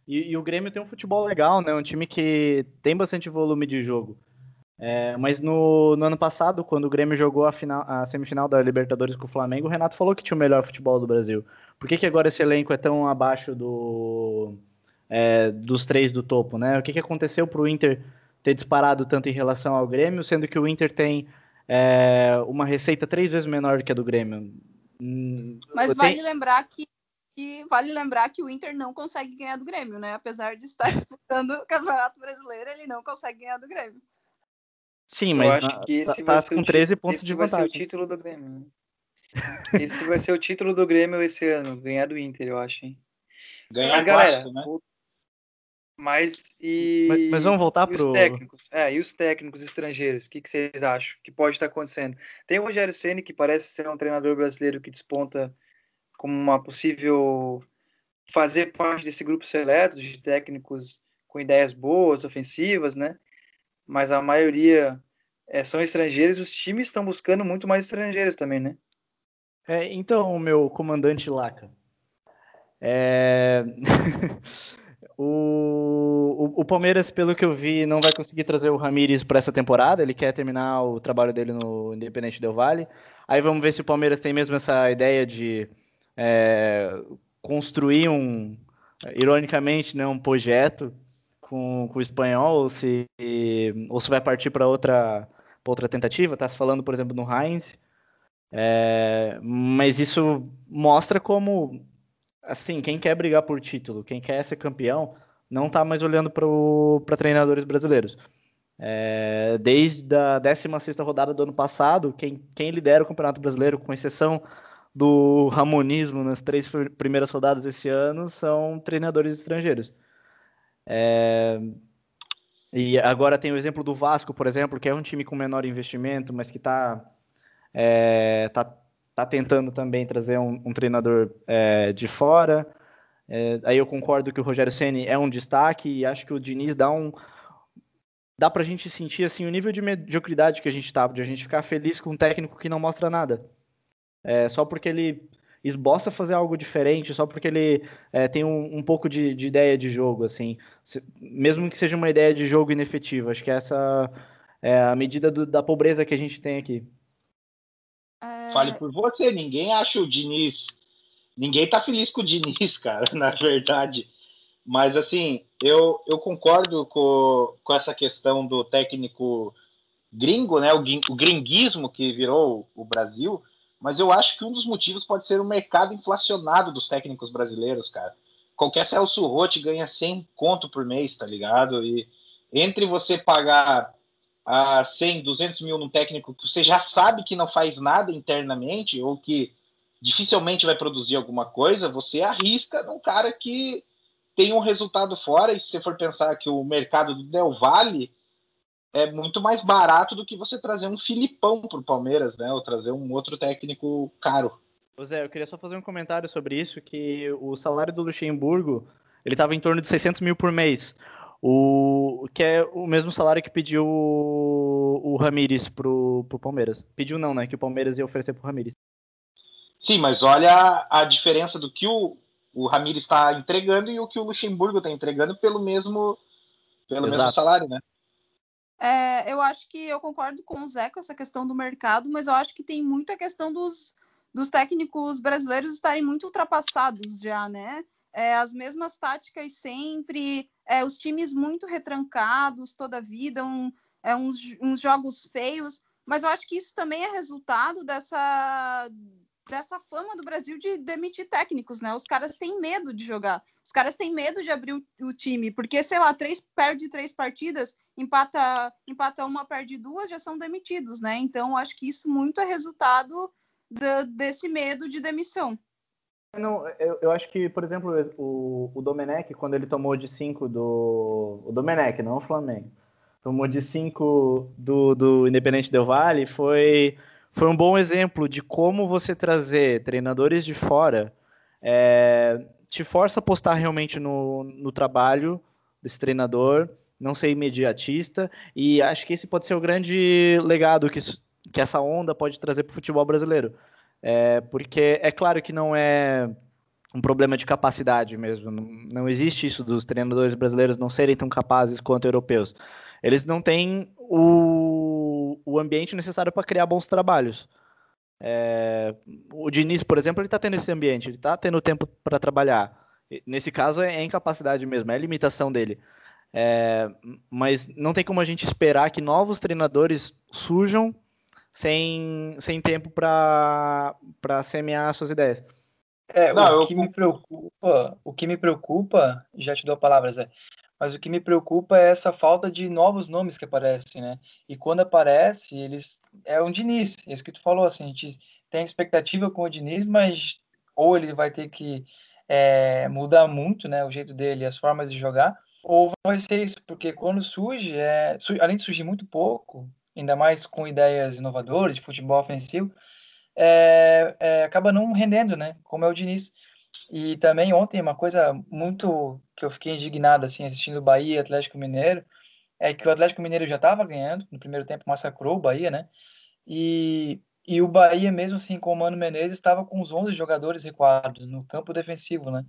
E, e, o Grêmio tem um futebol legal, né? Um time que tem bastante volume de jogo. É, mas no, no, ano passado, quando o Grêmio jogou a, final, a semifinal da Libertadores com o Flamengo, o Renato falou que tinha o melhor futebol do Brasil. Por que, que agora esse elenco é tão abaixo do, é, dos três do topo, né? O que, que aconteceu para o Inter ter disparado tanto em relação ao Grêmio, sendo que o Inter tem é, uma receita três vezes menor do que a do Grêmio. Hum, Mas vale lembrar que, que, vale lembrar que o Inter não consegue ganhar do Grêmio, né? Apesar de estar [LAUGHS] disputando o Campeonato Brasileiro, ele não consegue ganhar do Grêmio. Sim, mas na, tá, tá com 13 pontos de vantagem. Vai ser o título do Grêmio. Né? esse vai ser o título do Grêmio esse ano, ganhar do Inter, eu acho, hein? Ganhar mas, galera, né? Mas e. Mas, mas vamos voltar para os técnicos. É, e os técnicos estrangeiros, o que, que, vocês acham que pode estar acontecendo? Tem o Rogério Ceni que parece ser um treinador brasileiro que desponta como uma possível fazer parte desse grupo seleto de técnicos com ideias boas, ofensivas, né? Mas a maioria é, são estrangeiros. Os times estão buscando muito mais estrangeiros também, né? É, então, meu comandante Laca. É... [LAUGHS] O, o, o, Palmeiras, pelo que eu vi, não vai conseguir trazer o Ramires para essa temporada. Ele quer terminar o trabalho dele no Independente Del Vale. Aí vamos ver se o Palmeiras tem mesmo essa ideia de é, construir um, ironicamente, né, um projeto com, com o espanhol, ou se, ou se vai partir para outra, outra tentativa. Está se falando, por exemplo, no Heinz. É, mas isso mostra como assim, quem quer brigar por título, quem quer ser campeão, não está mais olhando para treinadores brasileiros. É, desde a 16 rodada do ano passado, quem, quem lidera o Campeonato Brasileiro, com exceção do Ramonismo nas três primeiras rodadas desse ano, são treinadores estrangeiros. É, e agora tem o exemplo do Vasco, por exemplo, que é um time com menor investimento, mas que está é, tá, tá tentando também trazer um, um treinador é, de fora. É, aí eu concordo que o Rogério Ceni é um destaque e acho que o Diniz dá um dá pra gente sentir assim o nível de mediocridade que a gente tá, de a gente ficar feliz com um técnico que não mostra nada. É, só porque ele esboça fazer algo diferente, só porque ele é, tem um, um pouco de, de, ideia de jogo, assim, Se, mesmo que seja uma ideia de jogo inefetiva. Acho que essa é a medida do, da pobreza que a gente tem aqui. É... Fale por você, ninguém acha o Diniz. Ninguém tá feliz com o Diniz, [LAUGHS] cara, na verdade. Mas assim, eu, eu concordo com, com essa questão do técnico gringo, né? O, o gringuismo que virou o Brasil. Mas eu acho que um dos motivos pode ser o mercado inflacionado dos técnicos brasileiros, cara. Qualquer Celso Rotti ganha 100 conto por mês, tá ligado? E entre você pagar a 100, 200 mil num técnico que você já sabe que não faz nada internamente ou que dificilmente vai produzir alguma coisa, você arrisca num cara que tem um resultado fora. E se você for pensar que o mercado do Del Valle é muito mais barato do que você trazer um Filipão para o Palmeiras, né? Ou trazer um outro técnico caro. Zé, eu queria só fazer um comentário sobre isso, que o salário do Luxemburgo, ele estava em torno de 600 mil por mês. O, que é o mesmo salário que pediu o, o Ramires pro, pro Palmeiras. Pediu não, né? Que o Palmeiras ia oferecer pro Ramires. Sim, mas olha a diferença do que o, o Ramires está entregando e o que o Luxemburgo está entregando pelo mesmo, pelo mesmo salário, né? É, eu acho que eu concordo com o Zé com essa questão do mercado, mas eu acho que tem muito a questão dos, dos técnicos brasileiros estarem muito ultrapassados já, né? É, as mesmas táticas sempre, é, os times muito retrancados toda a vida, um, é, uns, uns jogos feios, mas eu acho que isso também é resultado dessa dessa fama do Brasil de demitir técnicos, né? Os caras têm medo de jogar, os caras têm medo de abrir o, o time, porque, sei lá, três, perde três partidas, empata, empata uma, perde duas, já são demitidos, né? Então, acho que isso muito é resultado da, desse medo de demissão. Não, eu, eu acho que, por exemplo, o, o Domenech, quando ele tomou de cinco do. O Domenech, não o Flamengo. Tomou de cinco do, do Independente Del Vale, foi foi um bom exemplo de como você trazer treinadores de fora é, te força a apostar realmente no, no trabalho desse treinador, não ser imediatista, e acho que esse pode ser o grande legado que, que essa onda pode trazer para o futebol brasileiro. É, porque é claro que não é um problema de capacidade mesmo, não, não existe isso dos treinadores brasileiros não serem tão capazes quanto europeus. Eles não têm o, o ambiente necessário para criar bons trabalhos. É, o Diniz, por exemplo, ele está tendo esse ambiente, ele está tendo tempo para trabalhar. Nesse caso é, é, incapacidade mesmo, é limitação dele. É, mas não tem como a gente esperar que novos treinadores surjam sem, sem tempo para semear suas ideias. É, não, o que eu... me preocupa, o que me preocupa, já te dou a palavra, Zé, mas o que me preocupa é essa falta de novos nomes que aparecem, né? E quando aparece, eles é um Diniz, é isso que tu falou, assim, a gente tem expectativa com o Diniz, mas ou ele vai ter que é, mudar muito, né, o jeito dele, as formas de jogar, ou vai ser isso, porque quando surge, é, além de surgir muito pouco, ainda mais com ideias inovadoras de futebol ofensivo, é, é, acaba não rendendo, né? Como é o Diniz. E também ontem, uma coisa muito que eu fiquei indignado, assim, assistindo o Bahia Atlético Mineiro, é que o Atlético Mineiro já estava ganhando, no primeiro tempo massacrou o Bahia, né? E, e o Bahia, mesmo assim, com o Mano Menezes, estava com os 11 jogadores recuados no campo defensivo, né?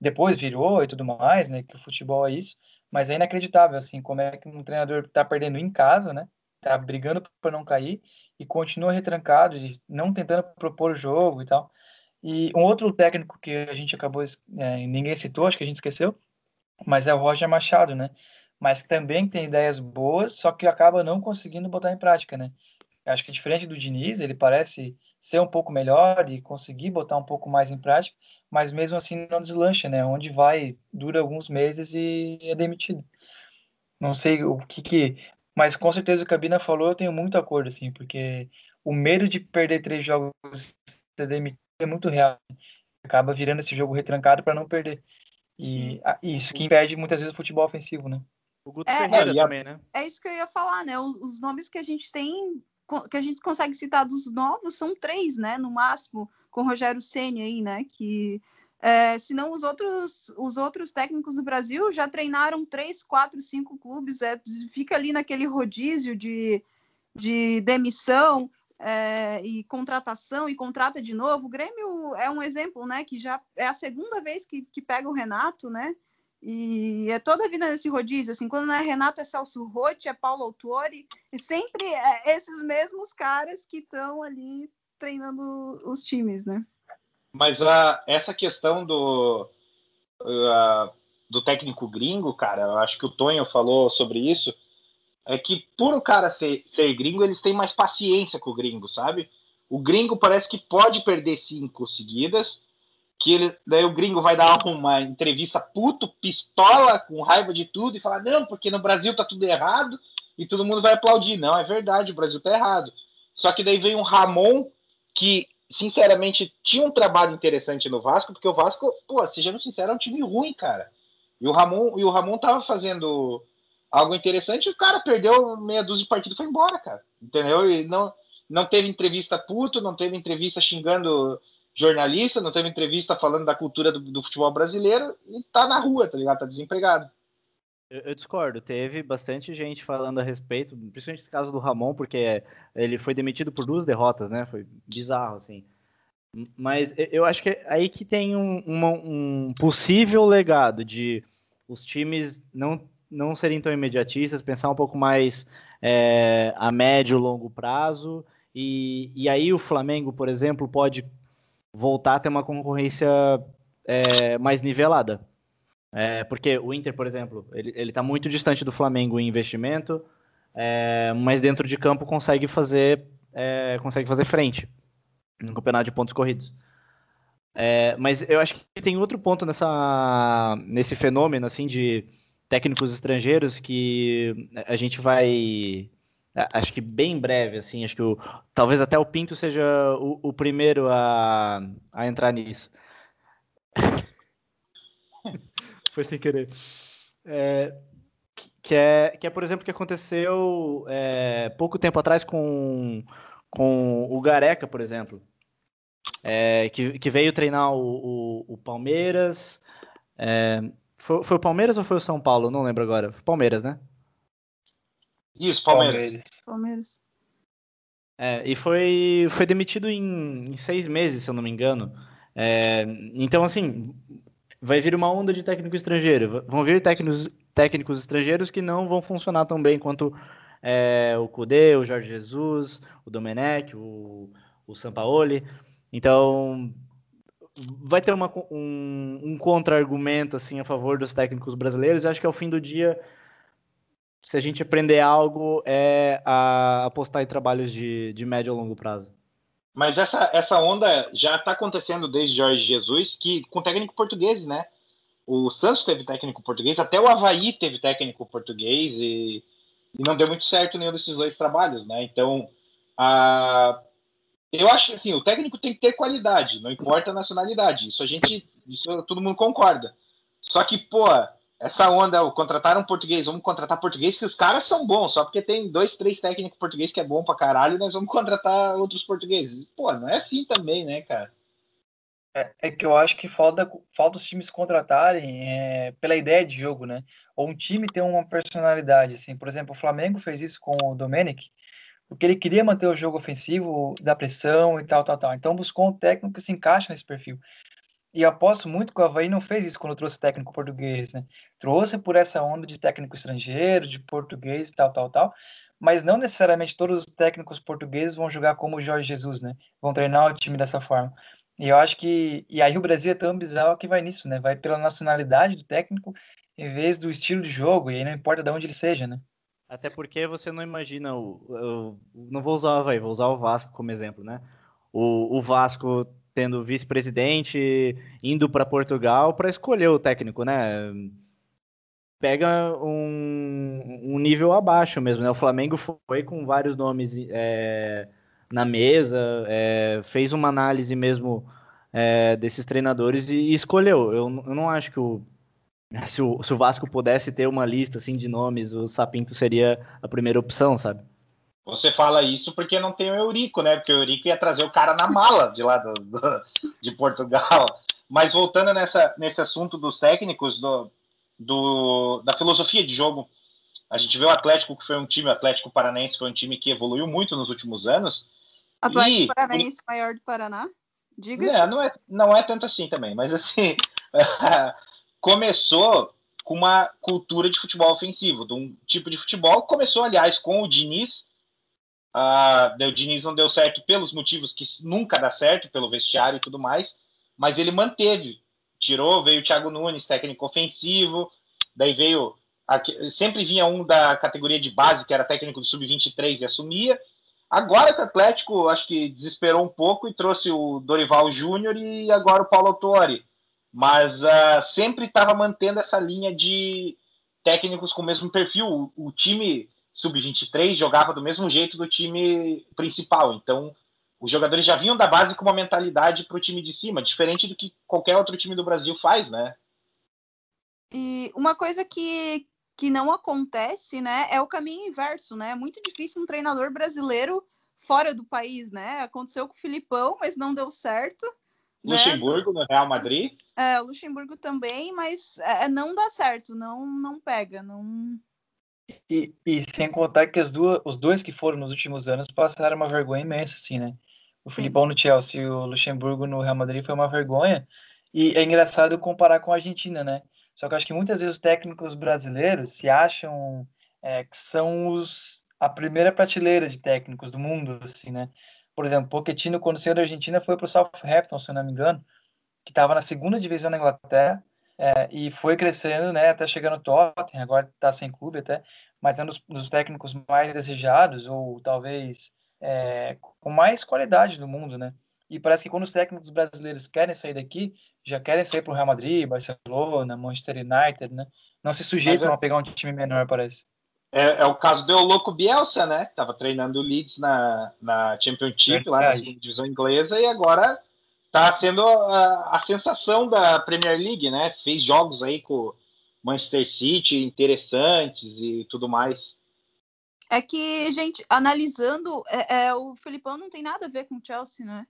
Depois virou e tudo mais, né? Que o futebol é isso, mas é inacreditável, assim, como é que um treinador está perdendo em casa, né? Tá brigando para não cair e continua retrancado, não tentando propor o jogo e tal. E um outro técnico que a gente acabou, é, ninguém citou, acho que a gente esqueceu, mas é o Roger Machado, né? Mas também tem ideias boas, só que acaba não conseguindo botar em prática, né? Acho que diferente do Diniz, ele parece ser um pouco melhor e conseguir botar um pouco mais em prática, mas mesmo assim não deslancha, né? Onde vai, dura alguns meses e é demitido. Não sei o que que... Mas com certeza o que a Bina falou, eu tenho muito acordo, assim, porque o medo de perder três jogos e ser demitido é muito real. Acaba virando esse jogo retrancado para não perder. E isso que impede muitas vezes o futebol ofensivo, né? O Guto é, Ferreira é, também, né? É isso que eu ia falar, né? Os, os, nomes que a gente tem, que a gente consegue citar dos novos, são três, né? No máximo, com o Rogério Senna aí, né? Que é, senão os outros, os outros técnicos do Brasil já treinaram três, quatro, cinco clubes, é, fica ali naquele rodízio de, de demissão é, e contratação e contrata de novo. O Grêmio é um exemplo, né? Que já é a segunda vez que, que pega o Renato, né? E é toda a vida nesse rodízio, assim, quando não é Renato é Celso Rotti, é Paulo Autori, e sempre é esses mesmos caras que estão ali treinando os times, né? Mas a, essa questão do, uh, do técnico gringo, cara, eu acho que o Tonho falou sobre isso, é que por o cara ser, ser gringo, eles têm mais paciência com o gringo, sabe? O gringo parece que pode perder cinco seguidas, que ele, daí o gringo vai dar uma entrevista puto, pistola, com raiva de tudo, e falar, não, porque no Brasil tá tudo errado, e todo mundo vai aplaudir. Não, é verdade, o Brasil tá errado. Só que daí vem um Ramon que sinceramente, tinha um trabalho interessante no Vasco, porque o Vasco, pô, sejamos sinceros, é um time ruim, cara. E o Ramon, e o Ramon tava fazendo algo interessante, o cara perdeu meia dúzia de partidas e foi embora, cara. Entendeu? E não, não teve entrevista puto, não teve entrevista xingando jornalista, não teve entrevista falando da cultura do, do futebol brasileiro e tá na rua, tá ligado? Tá desempregado. Eu, eu, discordo. Teve bastante gente falando a respeito, principalmente esse caso do Ramon, porque ele foi demitido por duas derrotas, né? Foi bizarro, assim. Mas eu acho que é aí que tem um, uma, um possível legado de os times não, não serem tão imediatistas, pensar um pouco mais é, a médio e longo prazo. E, e aí o Flamengo, por exemplo, pode voltar a ter uma concorrência é, mais nivelada. É, porque o Inter, por exemplo, ele está muito distante do Flamengo em investimento, é, mas dentro de campo consegue fazer, é, consegue fazer frente no campeonato de pontos corridos. É, mas eu acho que tem outro ponto nessa, nesse fenômeno assim de técnicos estrangeiros que a gente vai acho que bem breve assim acho que o, talvez até o Pinto seja o, o primeiro a, a entrar nisso [LAUGHS] foi sem querer. É, que, é, que é, por exemplo, que aconteceu é, pouco tempo atrás com, com o Gareca, por exemplo. É, que, que veio treinar o, o, o Palmeiras. É, foi, foi o Palmeiras ou foi o São Paulo? Não lembro agora. Foi Palmeiras, né? Isso, Palmeiras. Palmeiras. É, e foi, foi demitido em, em, seis meses, se eu não me engano. É, então, assim, vai vir uma onda de técnico estrangeiro. Vão vir técnicos, técnicos estrangeiros que não vão funcionar tão bem quanto é, o Kudê, o Jorge Jesus, o Domenech, o, o Sampaoli. Então, vai ter uma, um, um contra-argumento assim, a favor dos técnicos brasileiros. Eu acho que ao fim do dia, se a gente aprender algo, é a apostar em trabalhos de, de médio a longo prazo. Mas essa, essa onda já está acontecendo desde Jorge Jesus, que com técnico português, né? O Santos teve técnico português, até o Havaí teve técnico português e, e não deu muito certo nenhum desses dois trabalhos, né? Então, a, eu acho que assim, o técnico tem que ter qualidade, não importa a nacionalidade. Isso a gente, isso todo mundo concorda. Só que, pô, essa onda, contratar um português, vamos contratar português, que os caras são bons, só porque tem dois, três técnicos portugueses que é bom pra caralho, nós vamos contratar outros portugueses. Pô, não é assim também, né, cara? É, é que eu acho que falta, falta os times contratarem é, pela ideia de jogo, né? Ou um time ter uma personalidade, assim. Por exemplo, o Flamengo fez isso com o Domenic, porque ele queria manter o jogo ofensivo, da pressão e tal, tal, tal. Então buscou um técnico que se encaixa nesse perfil. E aposto muito que o Havaí não fez isso quando trouxe técnico português, né? Trouxe por essa onda de técnico estrangeiro, de português e tal, tal, tal. Mas não necessariamente todos os técnicos portugueses vão jogar como o Jorge Jesus, né? Vão treinar o time dessa forma. E eu acho que. E aí o Brasil é tão bizarro que vai nisso, né? Vai pela nacionalidade do técnico em vez do estilo de jogo, e aí não importa de onde ele seja, né? Até porque você não imagina o. Não vou usar o Havaí, vou usar o Vasco como exemplo, né? O, o Vasco tendo vice-presidente, indo para Portugal para escolher o técnico, né? Pega um, um, nível abaixo mesmo, né? O Flamengo foi com vários nomes é, na mesa, é, fez uma análise mesmo é, desses treinadores e, e escolheu. Eu, eu não acho que o se o, se o Vasco pudesse ter uma lista assim de nomes, o Sapinto seria a primeira opção, sabe? Você fala isso porque não tem o Eurico, né? Porque o Eurico ia trazer o cara na mala de lá do, do de Portugal. Mas voltando nessa, nesse assunto dos técnicos, do, do, da filosofia de jogo, a gente vê o Atlético, que foi um time, o Atlético Paranaense foi um time que evoluiu muito nos últimos anos. Atlético e, Paranaense maior do Paraná? Diga. É, não, é, não é tanto assim também, mas assim, [LAUGHS] começou com uma cultura de futebol ofensivo, de um tipo de futebol. Começou, aliás, com o Diniz. Uh, o Diniz não deu certo pelos motivos que nunca dá certo, pelo vestiário e tudo mais, mas ele manteve. Tirou, veio o Thiago Nunes, técnico ofensivo, daí veio. Sempre vinha um da categoria de base, que era técnico do Sub-23 e assumia. Agora que o Atlético, acho que desesperou um pouco e trouxe o Dorival Júnior e agora o Paulo Autori mas uh, sempre estava mantendo essa linha de técnicos com o mesmo perfil. O, o time sub-23 jogava do mesmo jeito do time principal, então os jogadores já vinham da base com uma mentalidade para o time de cima, diferente do que qualquer outro time do Brasil faz, né? E uma coisa que, que não acontece, né, é o caminho inverso, né? É muito difícil um treinador brasileiro fora do país, né? Aconteceu com o Filipão, mas não deu certo. Né? Luxemburgo né? no Real Madrid. É, o Luxemburgo também, mas é, é, não dá certo, não, não pega, não. E, e sem contar que as duas, os dois que foram nos últimos anos passaram uma vergonha imensa, assim, né? O Filipão no Chelsea e o Luxemburgo no Real Madrid foi uma vergonha. E é engraçado comparar com a Argentina, né? Só que eu acho que muitas vezes os técnicos brasileiros se acham é, que são os, a primeira prateleira de técnicos do mundo, assim, né? Por exemplo, Pochettino, quando saiu da Argentina, foi para o Southampton, se eu não me engano, que estava na segunda divisão da Inglaterra, é, e foi crescendo, né, até chegar no Tottenham, agora está sem clube até, mas é um dos, dos técnicos mais desejados, ou talvez é, com mais qualidade do mundo, né? E parece que quando os técnicos brasileiros querem sair daqui, já querem sair para o Real Madrid, Barcelona, Manchester United, né? Não se sujeitam é... a pegar um time menor, parece. É, é, o caso do Louco Bielsa, né? Tava treinando o Leeds na, na Championship, lá na divisão inglesa, e agora tá sendo a, a, sensação da Premier League, né? Fez jogos aí com Manchester City interessantes e tudo mais. É que, gente, analisando, é, é o Felipão não tem nada a ver com o Chelsea, né?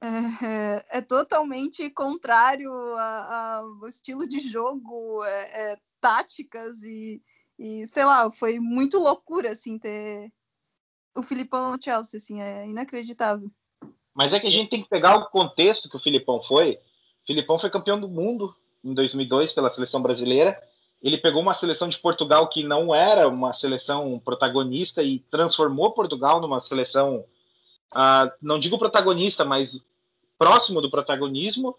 É, é, totalmente contrário ao estilo de jogo, é, é táticas e, e, sei lá, foi muito loucura, assim, ter o Filipão no Chelsea, assim, é inacreditável. Mas é que a gente tem que pegar o contexto que o Filipão foi. O Filipão foi campeão do mundo em 2002 pela seleção brasileira. Ele pegou uma seleção de Portugal que não era uma seleção protagonista e transformou Portugal numa seleção, uh, não digo protagonista, mas próximo do protagonismo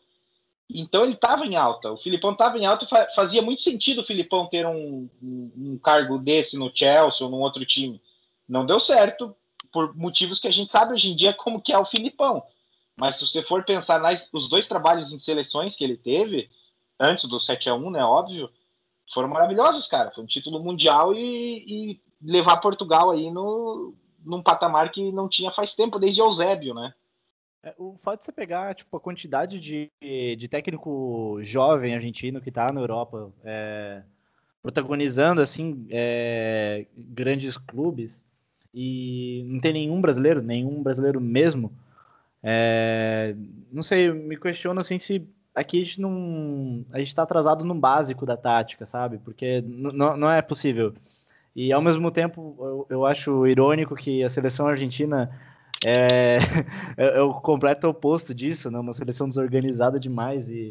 então ele estava em alta. O Filipão estava em alta e fazia muito sentido o Filipão ter um, um, um, cargo desse no Chelsea ou num outro time. Não deu certo por motivos que a gente sabe hoje em dia como que é o Filipão. Mas se você for pensar nas os dois trabalhos em seleções que ele teve, antes do 7 a 1 né, óbvio, foram maravilhosos, cara. Foi um título mundial e, e levar Portugal aí no, num patamar que não tinha faz tempo, desde Eusébio, né? É, o fato de você pegar tipo, a quantidade de, de técnico jovem argentino que está na Europa é, protagonizando assim é, grandes clubes e não tem nenhum brasileiro, nenhum brasileiro mesmo. É, não sei, me questiono assim se aqui a gente não a gente está atrasado no básico da tática, sabe? Porque não é possível. E ao mesmo tempo eu, eu acho irônico que a seleção argentina é, [LAUGHS] é, é, o completo oposto disso, né? Uma seleção desorganizada demais e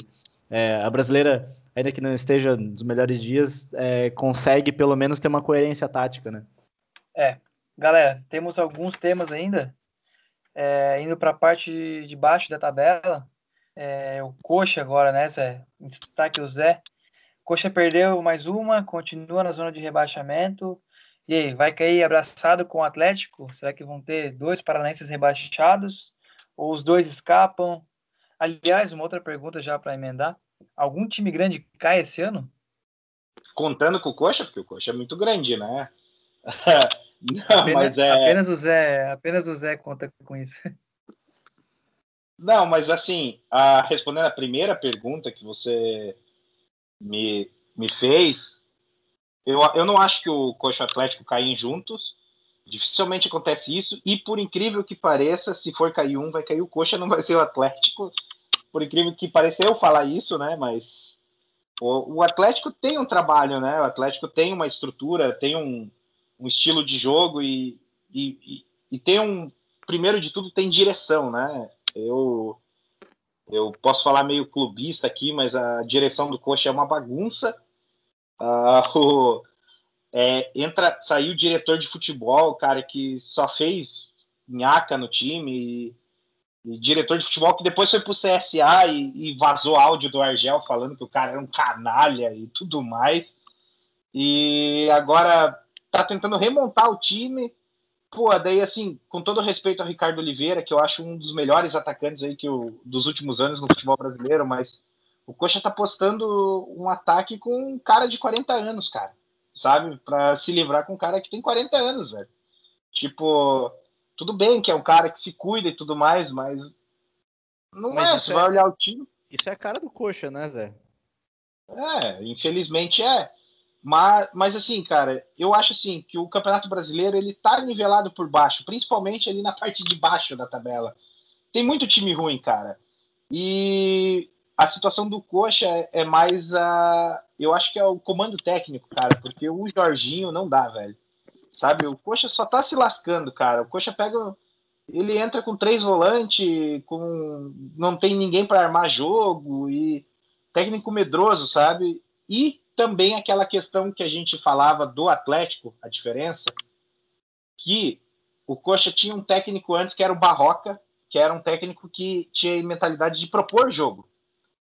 é, a brasileira, ainda que não esteja nos melhores dias, é, consegue pelo menos ter uma coerência tática, né? É, galera, temos alguns temas ainda. É, indo para a parte de baixo da tabela, é, o Coxa agora, né, Zé? Destaque o Zé. Coxa perdeu mais uma, continua na zona de rebaixamento E aí, vai cair abraçado com o Atlético? Será que vão ter dois paranaenses rebaixados? Ou os dois escapam? Aliás, uma outra pergunta já para emendar. Algum time grande cai esse ano? Contando com o Coxa, porque o Coxa é muito grande, né? [LAUGHS] Não, [LAUGHS] apenas, mas é... apenas o Zé, apenas o Zé conta com isso. [LAUGHS] Não, mas assim, a, respondendo a primeira pergunta que você me, me fez, eu, eu não acho que o Coxa Atlético caem juntos. Dificilmente acontece isso. E por incrível que pareça, se for cair um, vai cair o Coxa, não vai ser o Atlético. Por incrível que pareça eu falar isso, né? Mas o, o Atlético tem um trabalho, né? O Atlético tem uma estrutura, tem um, um estilo de jogo e, e, e, tem um. Primeiro de tudo, tem direção, né? Eu, eu posso falar meio clubista aqui, mas a direção do Coxa é uma bagunça. Uh, [LAUGHS] o, é, entra, saiu o diretor de futebol, cara, que só fez nhaca no time, e, e diretor de futebol que depois foi pro CSA e, e, vazou áudio do Argel falando que o cara era um canalha e tudo mais. E agora tá tentando remontar o time. Pô, daí assim, com todo respeito ao Ricardo Oliveira, que eu acho um dos melhores atacantes aí que eu, dos últimos anos no futebol brasileiro, mas o Coxa tá postando um ataque com um cara de 40 anos, cara. Sabe? Para se livrar com um cara que tem 40 anos, velho. Tipo, tudo bem que é um cara que se cuida e tudo mais, mas não mas é, você é... vai olhar o time. Isso é a cara do Coxa, né, Zé? É, infelizmente é. Mas, mas assim, cara, eu acho assim que o Campeonato Brasileiro ele tá nivelado por baixo, principalmente ali na parte de baixo da tabela. Tem muito time ruim, cara. E a situação do Coxa é, é mais a. Eu acho que é o comando técnico, cara, porque o Jorginho não dá, velho. Sabe? O Coxa só tá se lascando, cara. O Coxa pega. Ele entra com três volantes, com. Não tem ninguém para armar jogo, e técnico medroso, sabe? E também aquela questão que a gente falava do Atlético, a diferença, que o Coxa tinha um técnico antes que era o Barroca, que era um técnico que tinha mentalidade de propor jogo.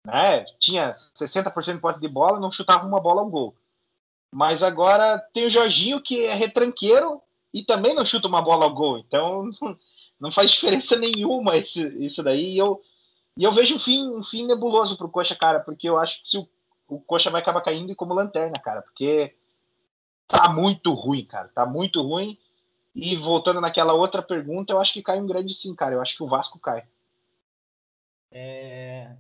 Né? Tinha 60% de posse de bola, não chutava uma bola ao gol. Mas agora tem o Jorginho, que é retranqueiro e também não chuta uma bola ao gol. Então [LAUGHS] não faz diferença nenhuma isso, isso daí. E eu, e eu vejo um fim, um fim nebuloso para o Coxa, cara, porque eu acho que se o o Coxa vai acabar caindo como lanterna, cara, porque tá muito ruim, cara, tá muito ruim. E voltando naquela outra pergunta, eu acho que cai um grande sim, cara. Eu acho que o Vasco cai. É...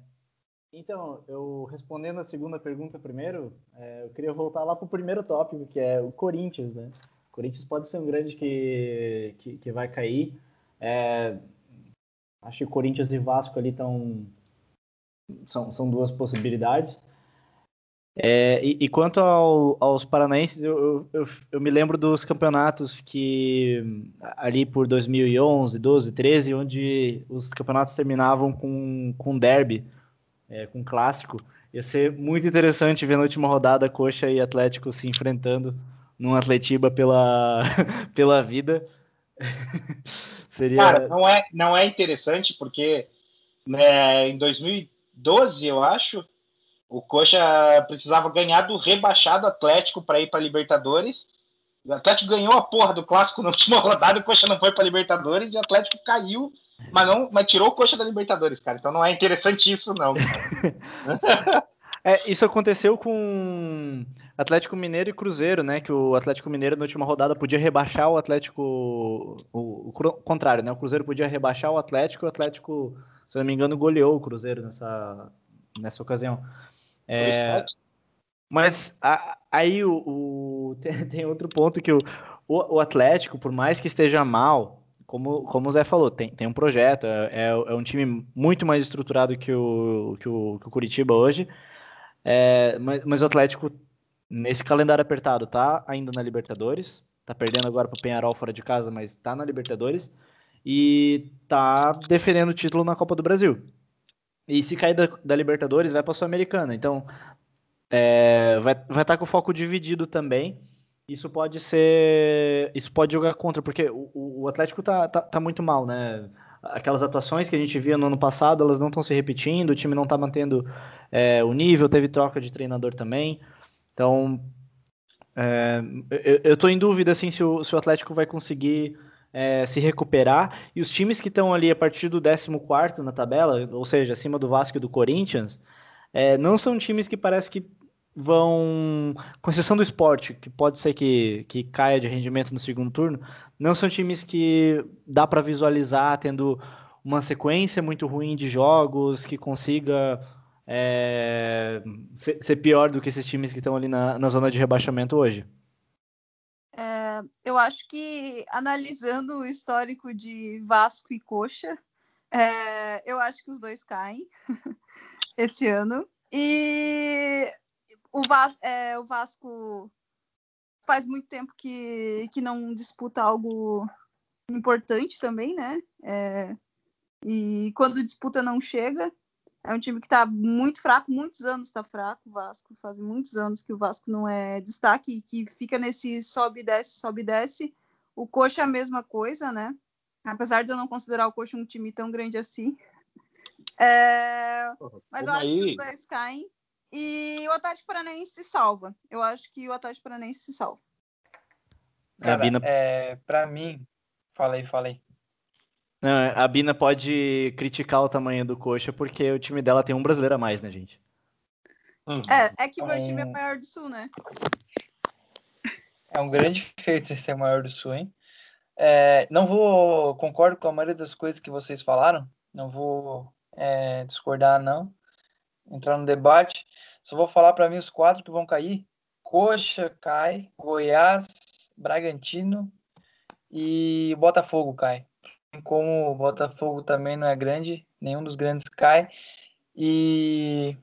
Então, eu respondendo a segunda pergunta primeiro, é, eu queria voltar lá para o primeiro tópico, que é o Corinthians, né? O Corinthians pode ser um grande que, que, que vai cair. É, acho que Corinthians e Vasco ali estão. São, são duas possibilidades. É, e, e, quanto ao, aos paranaenses, eu, eu, eu, me lembro dos campeonatos que ali por 2011, 12, 13, onde os campeonatos terminavam com, com derby, é, com clássico. Ia ser muito interessante ver na última rodada Coxa e Atlético se enfrentando num Atletiba pela, [LAUGHS] pela vida. [LAUGHS] Seria... Cara, não é, não é interessante porque né, em 2012, eu acho, o Coxa precisava ganhar do rebaixado Atlético para ir para Libertadores. O Atlético ganhou a porra do clássico na [LAUGHS] última rodada, o Coxa não foi para Libertadores e o Atlético caiu, mas não, mas tirou o Coxa da Libertadores, cara. Então não é interessante isso não. [LAUGHS] é, isso aconteceu com Atlético Mineiro e Cruzeiro, né? Que o Atlético Mineiro na última rodada podia rebaixar o Atlético, o, o contrário, né? O Cruzeiro podia rebaixar o Atlético, o Atlético, se não me engano, goleou o Cruzeiro nessa nessa ocasião. É, mas a, aí o, o [LAUGHS] tem, tem, outro ponto que o, o, o, Atlético, por mais que esteja mal, como, como o Zé falou, tem, tem um projeto, é, é, é um time muito mais estruturado que o, que o, que o Curitiba hoje, é, mas, mas o Atlético, nesse calendário apertado, tá ainda na Libertadores, tá perdendo agora para o Penharol fora de casa, mas tá na Libertadores, e tá defendendo o título na Copa do Brasil. E se cair da, da Libertadores, vai para a Sul-Americana. Então, é, vai estar tá com o foco dividido também. Isso pode ser. Isso pode jogar contra, porque o, o Atlético tá, tá, tá, muito mal, né? Aquelas atuações que a gente via no ano passado, elas não estão se repetindo, o time não está mantendo é, o nível, teve troca de treinador também. Então, É, eu, eu tô em dúvida assim, se, o, se o Atlético vai conseguir é, se recuperar. E os times que estão ali a partir do 14 na tabela, ou seja, acima do Vasco e do Corinthians, é, não são times que parece que vão, com exceção do esporte, que pode ser que, que caia de rendimento no segundo turno, não são times que dá para visualizar tendo uma sequência muito ruim de jogos, que consiga é, ser, pior do que esses times que estão ali na, na zona de rebaixamento hoje. Eu acho que analisando o histórico de Vasco e Coxa, é, eu acho que os dois caem [LAUGHS] esse ano. E o, Vas é, o Vasco faz muito tempo que, que não disputa algo importante também, né? É, e quando disputa não chega, é um time que está muito fraco, muitos anos está fraco. O Vasco faz muitos anos que o Vasco não é destaque, que fica nesse sobe e desce, sobe e desce. O Coxa é a mesma coisa, né? Apesar de eu não considerar o Coxa um time tão grande assim. É... Mas eu acho aí? que os dois caem. E o Atlético Paranaense se salva. Eu acho que o Atlético Paranaense se salva. Cara, a Bina... é, pra mim, falei, falei. Não, a Bina pode criticar o tamanho do coxa porque o time dela tem um brasileiro a mais, né, gente? Uhum. É, é que o meu time é maior do sul, né? É um grande feito ser maior do sul, hein? É, não vou, concordo com a maioria das coisas que vocês falaram, não vou é, discordar, não entrar no debate. Só vou falar para mim os quatro que vão cair: Coxa cai, Goiás, Bragantino e Botafogo cai. Como o Botafogo também não é grande, nenhum dos grandes cai. E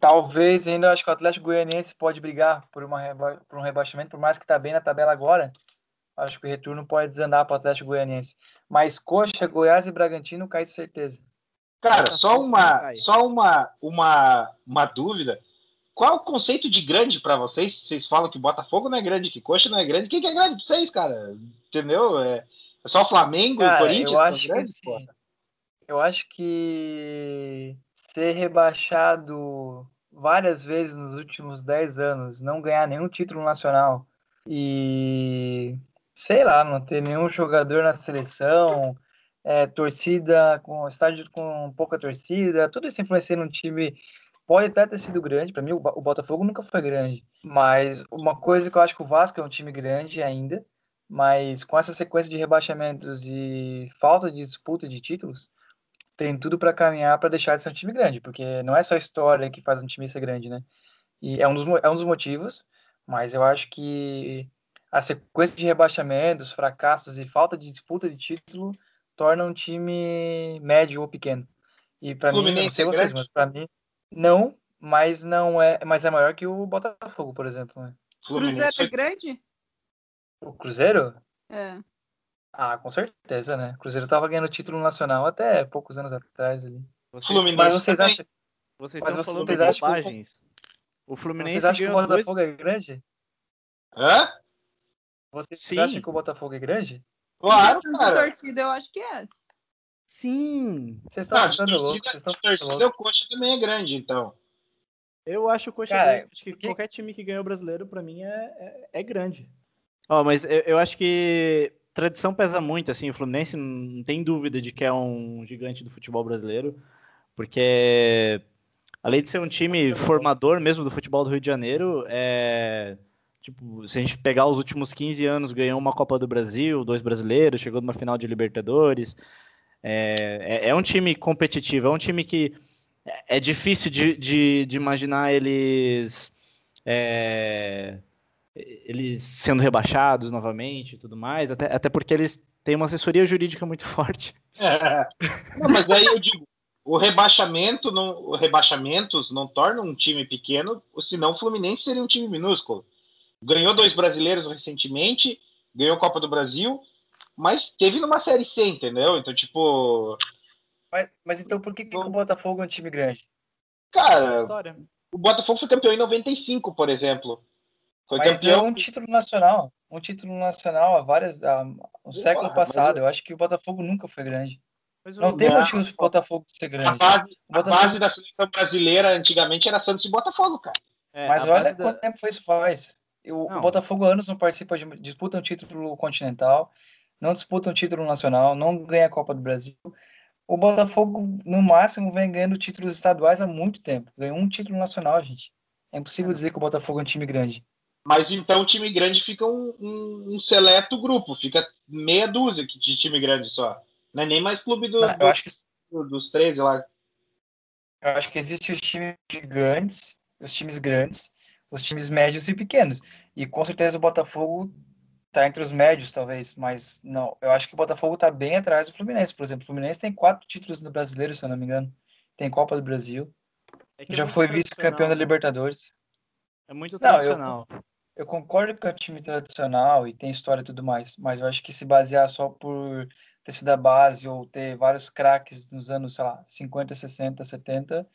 talvez ainda acho que o Atlético Goianiense pode brigar por, uma reba por um rebaixamento, por mais que está bem na tabela agora. Acho que o retorno pode desandar para o Atlético Goianiense. Mas Coxa, Goiás e Bragantino cai de certeza. Cara, só uma, só uma, uma, uma dúvida. Qual o conceito de grande para vocês? Vocês falam que Botafogo não é grande, que Coxa não é grande. Quem que é grande para vocês, cara? Entendeu? É, é só Flamengo cara, e Corinthians eu acho grandes, que, Eu acho que ser rebaixado várias vezes nos últimos 10 anos, não ganhar nenhum título nacional e sei lá, não ter nenhum jogador na seleção, é, torcida, com estádio com pouca torcida, tudo isso influencia num time. Pode até ter sido grande, para mim o, o Botafogo nunca foi grande, mas uma coisa que eu acho que o Vasco é um time grande ainda, mas com essa sequência de rebaixamentos e falta de disputa de títulos, tem tudo para caminhar para deixar de ser um time grande, porque não é só a história que faz um time ser grande, né? E é um dos, é um dos motivos, mas eu acho que a sequência de rebaixamentos, fracassos e falta de disputa de título torna um time médio ou pequeno. E para mim, não sei é vocês, mas para mim não, mas não é, mas é maior que o Botafogo, por exemplo. Né? Cruzeiro é grande? O Cruzeiro? É. Ah, com certeza, né? O Cruzeiro tava ganhando título nacional até poucos anos atrás ali. Vocês, Fluminense mas vocês também. acham vocês mas estão falando de bobagens? O Fluminense vocês acham que o Botafogo dois... é grande? Hã? Vocês Sim. acham que o Botafogo é grande? Claro, cara. torcida eu acho que é. Sim. Vocês estão ficando loucos. Vocês estão torcida, o coxa também é grande, então. Eu acho o coxa cara, grande. Acho que porque... qualquer time que ganhou brasileiro, para mim, é, é, é grande. Ó, oh, mas eu, eu acho que tradição pesa muito, assim, o Fluminense não tem dúvida de que é um gigante do futebol brasileiro, porque além de ser um time formador mesmo do futebol do Rio de Janeiro, é Tipo, se a gente pegar os últimos 15 anos, ganhou uma Copa do Brasil, dois brasileiros, chegou numa final de Libertadores. É, é, é um time competitivo, é um time que é difícil de, de, de imaginar eles, é, eles sendo rebaixados novamente e tudo mais, até, até porque eles têm uma assessoria jurídica muito [LAUGHS] forte. É. Não, mas aí eu digo, o rebaixamento, não, o rebaixamentos não tornam um time pequeno, senão o Fluminense seria um time minúsculo ganhou dois brasileiros recentemente, ganhou a Copa do Brasil, mas teve numa Série C, entendeu? Então, tipo. Mas, mas então por que, que o Botafogo é um time grande? Cara, o Botafogo foi campeão em 95, por exemplo. Foi mas campeão. É um título nacional. Um título nacional há várias. Há, um século passado. Eu acho que o Botafogo nunca foi grande. Não tem motivo para o Botafogo ser grande. A base, Botafogo... a base da seleção brasileira antigamente era Santos e Botafogo, cara. É, mas olha quanto da... tempo foi isso faz. O, o Botafogo anos não participa de disputa um título continental, não disputa um título nacional, não ganha a Copa do Brasil. O Botafogo, no máximo, vem ganhando títulos estaduais há muito tempo. Ganhou um título nacional, gente. É impossível é. dizer que o Botafogo é um time grande. Mas então o time grande fica um, um, um seleto grupo, fica meia dúzia de time grande só. Não é nem mais clube do, não, do, que... dos 13 lá. Eu acho que existem os times gigantes, os times grandes, os times médios e pequenos. E com certeza o Botafogo tá entre os médios, talvez, mas não. Eu acho que o Botafogo tá bem atrás do Fluminense, por exemplo. O Fluminense tem quatro títulos no brasileiro, se eu não me engano. Tem Copa do Brasil. É Já é foi vice-campeão da Libertadores. É muito tradicional. Não, eu, eu, concordo que é um time tradicional e tem história e tudo mais, mas eu acho que se basear só por ter sido a base ou ter vários craques nos anos, sei lá, 50, 60, 70,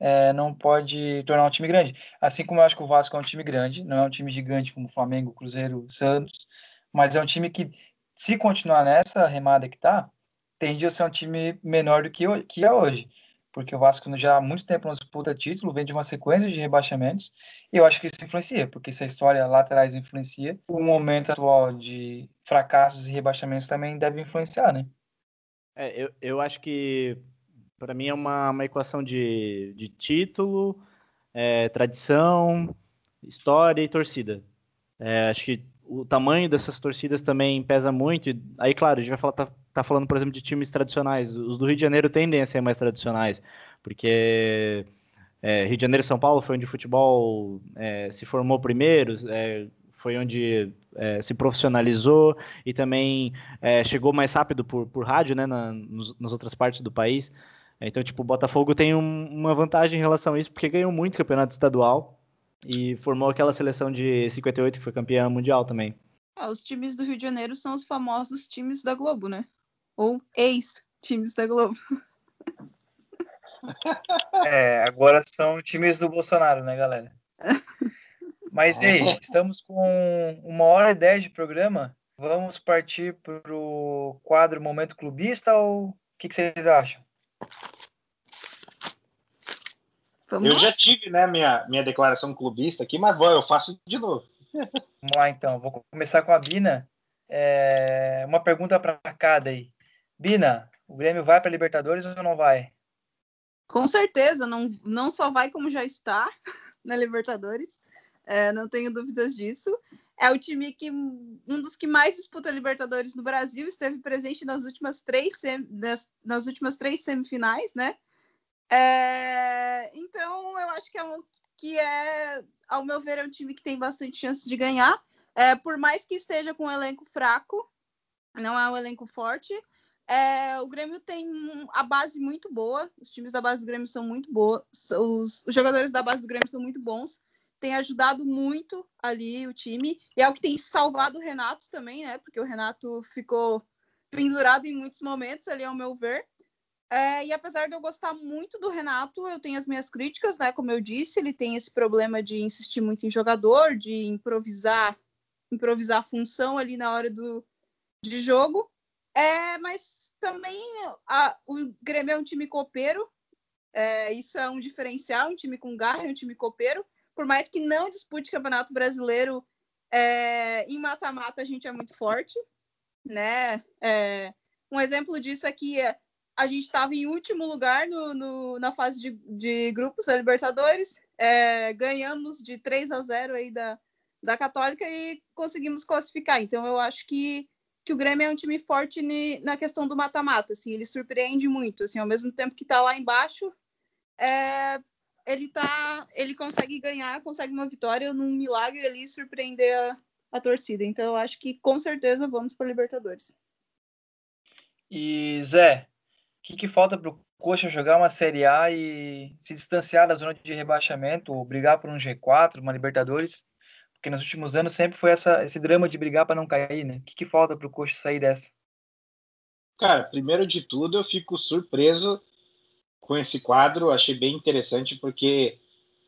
é, não pode tornar um time grande. Assim como eu acho que o Vasco é um time grande, não é um time gigante como Flamengo, Cruzeiro, Santos, mas é um time que, se continuar nessa remada que tá, tende a ser um time menor do que, que é hoje. Porque o Vasco já há muito tempo não disputa título, vem de uma sequência de rebaixamentos, e eu acho que isso influencia, porque se a história lá atrás influencia, o momento atual de fracassos e rebaixamentos também deve influenciar, né? É, eu, eu acho que para mim é uma, uma equação de, de título, é, tradição, história e torcida. É, acho que o tamanho dessas torcidas também pesa muito. Aí, claro, a gente vai falar, tá, tá, falando, por exemplo, de times tradicionais. Os do Rio de Janeiro tendem a ser mais tradicionais, porque é, Rio de Janeiro e São Paulo foi onde o futebol é, se formou primeiro, é, foi onde é, se profissionalizou e também é, chegou mais rápido por, por rádio, né, na, nos, nas outras partes do país. Então, tipo, o Botafogo tem um, uma vantagem em relação a isso, porque ganhou muito campeonato estadual e formou aquela seleção de 58 que foi campeã mundial também. Ah, os times do Rio de Janeiro são os famosos times da Globo, né? Ou ex-times da Globo. [LAUGHS] É, agora são times do Bolsonaro, né, galera? [LAUGHS] Mas ei, estamos com uma hora e dez de programa. Vamos partir para o quadro Momento Clubista ou o que, que vocês acham? Vamos eu lá? já tive, né, minha, minha declaração clubista aqui, mas vou, eu faço de novo. Vamos lá, então. Vou começar com a Bina. É, uma pergunta para cada aí. Bina, o Grêmio vai para Libertadores ou não vai? Com certeza, não, não só vai como já está [LAUGHS] na Libertadores. É, não tenho dúvidas disso. É o time que um dos que mais disputa Libertadores no Brasil, esteve presente nas últimas três, sem, nas, nas últimas três semifinais, né? É, então, eu acho que é, um, que é, ao meu ver, é um time que tem bastante chance de ganhar. É, por mais que esteja com um elenco fraco, não é um elenco forte. É, o Grêmio tem a base muito boa, os times da base do Grêmio são muito boas, os, os jogadores da base do Grêmio são muito bons, tem ajudado muito ali o time, e é o que tem salvado o Renato também, né? Porque o Renato ficou pendurado em muitos momentos ali, ao meu ver. É, e apesar de eu gostar muito do Renato, eu tenho as minhas críticas, né? Como eu disse, ele tem esse problema de insistir muito em jogador, de improvisar, improvisar a função ali na hora do, de jogo. É, mas também a, o Grêmio é um time copeiro, é, isso é um diferencial, um time com garra, um time copeiro. Por mais que não dispute campeonato brasileiro, é, em mata-mata a gente é muito forte, né? É, um exemplo disso é que a gente estava em último lugar no, no, na fase de, de, grupos da Libertadores, é, ganhamos de 3 a 0 aí da, da Católica e conseguimos classificar. Então eu acho que, que o Grêmio é um time forte ni, na questão do mata-mata, assim, ele surpreende muito, assim, ao mesmo tempo que está lá embaixo, é, ele tá, ele consegue ganhar, consegue uma vitória num milagre ali surpreender a, a torcida. Então eu acho que com certeza vamos para Libertadores. E Zé, o que, que falta para o Coxa jogar uma Série A e se distanciar da zona de rebaixamento, ou brigar por um G4, uma Libertadores? Porque nos últimos anos sempre foi essa, esse drama de brigar para não cair, né? O que, que falta para o Coxa sair dessa? Cara, primeiro de tudo, eu fico surpreso com esse quadro. Achei bem interessante, porque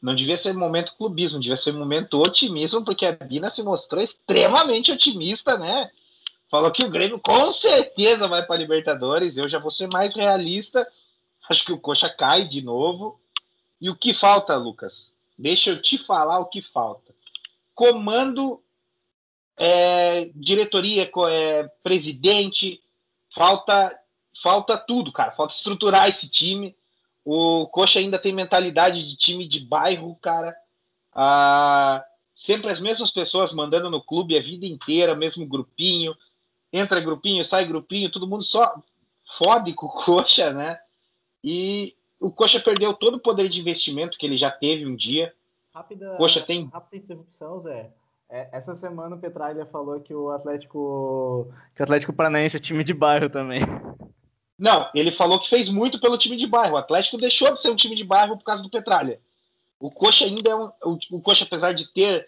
não devia ser momento clubismo, devia ser momento otimismo, porque a Bina se mostrou extremamente otimista, né? falou que o Grêmio com certeza vai para Libertadores. Eu já vou ser mais realista. Acho que o Coxa cai de novo. E o que falta, Lucas? Deixa eu te falar o que falta. Comando, é, diretoria, é, presidente, falta, falta tudo, cara. Falta estruturar esse time. O Coxa ainda tem mentalidade de time de bairro, cara. Ah, sempre as mesmas pessoas mandando no clube a vida inteira, mesmo grupinho. Entra grupinho, sai grupinho, todo mundo só fode com o Coxa, né? E o Coxa perdeu todo o poder de investimento que ele já teve um dia. Rápida, Coxa tem. Rápida interrupção, Zé. É, essa semana o Petralha falou que o Atlético. que o Atlético Paranaense é time de bairro também. Não, ele falou que fez muito pelo time de bairro. O Atlético deixou de ser um time de bairro por causa do Petralha. O Coxa ainda é um. O, o Coxa, apesar de ter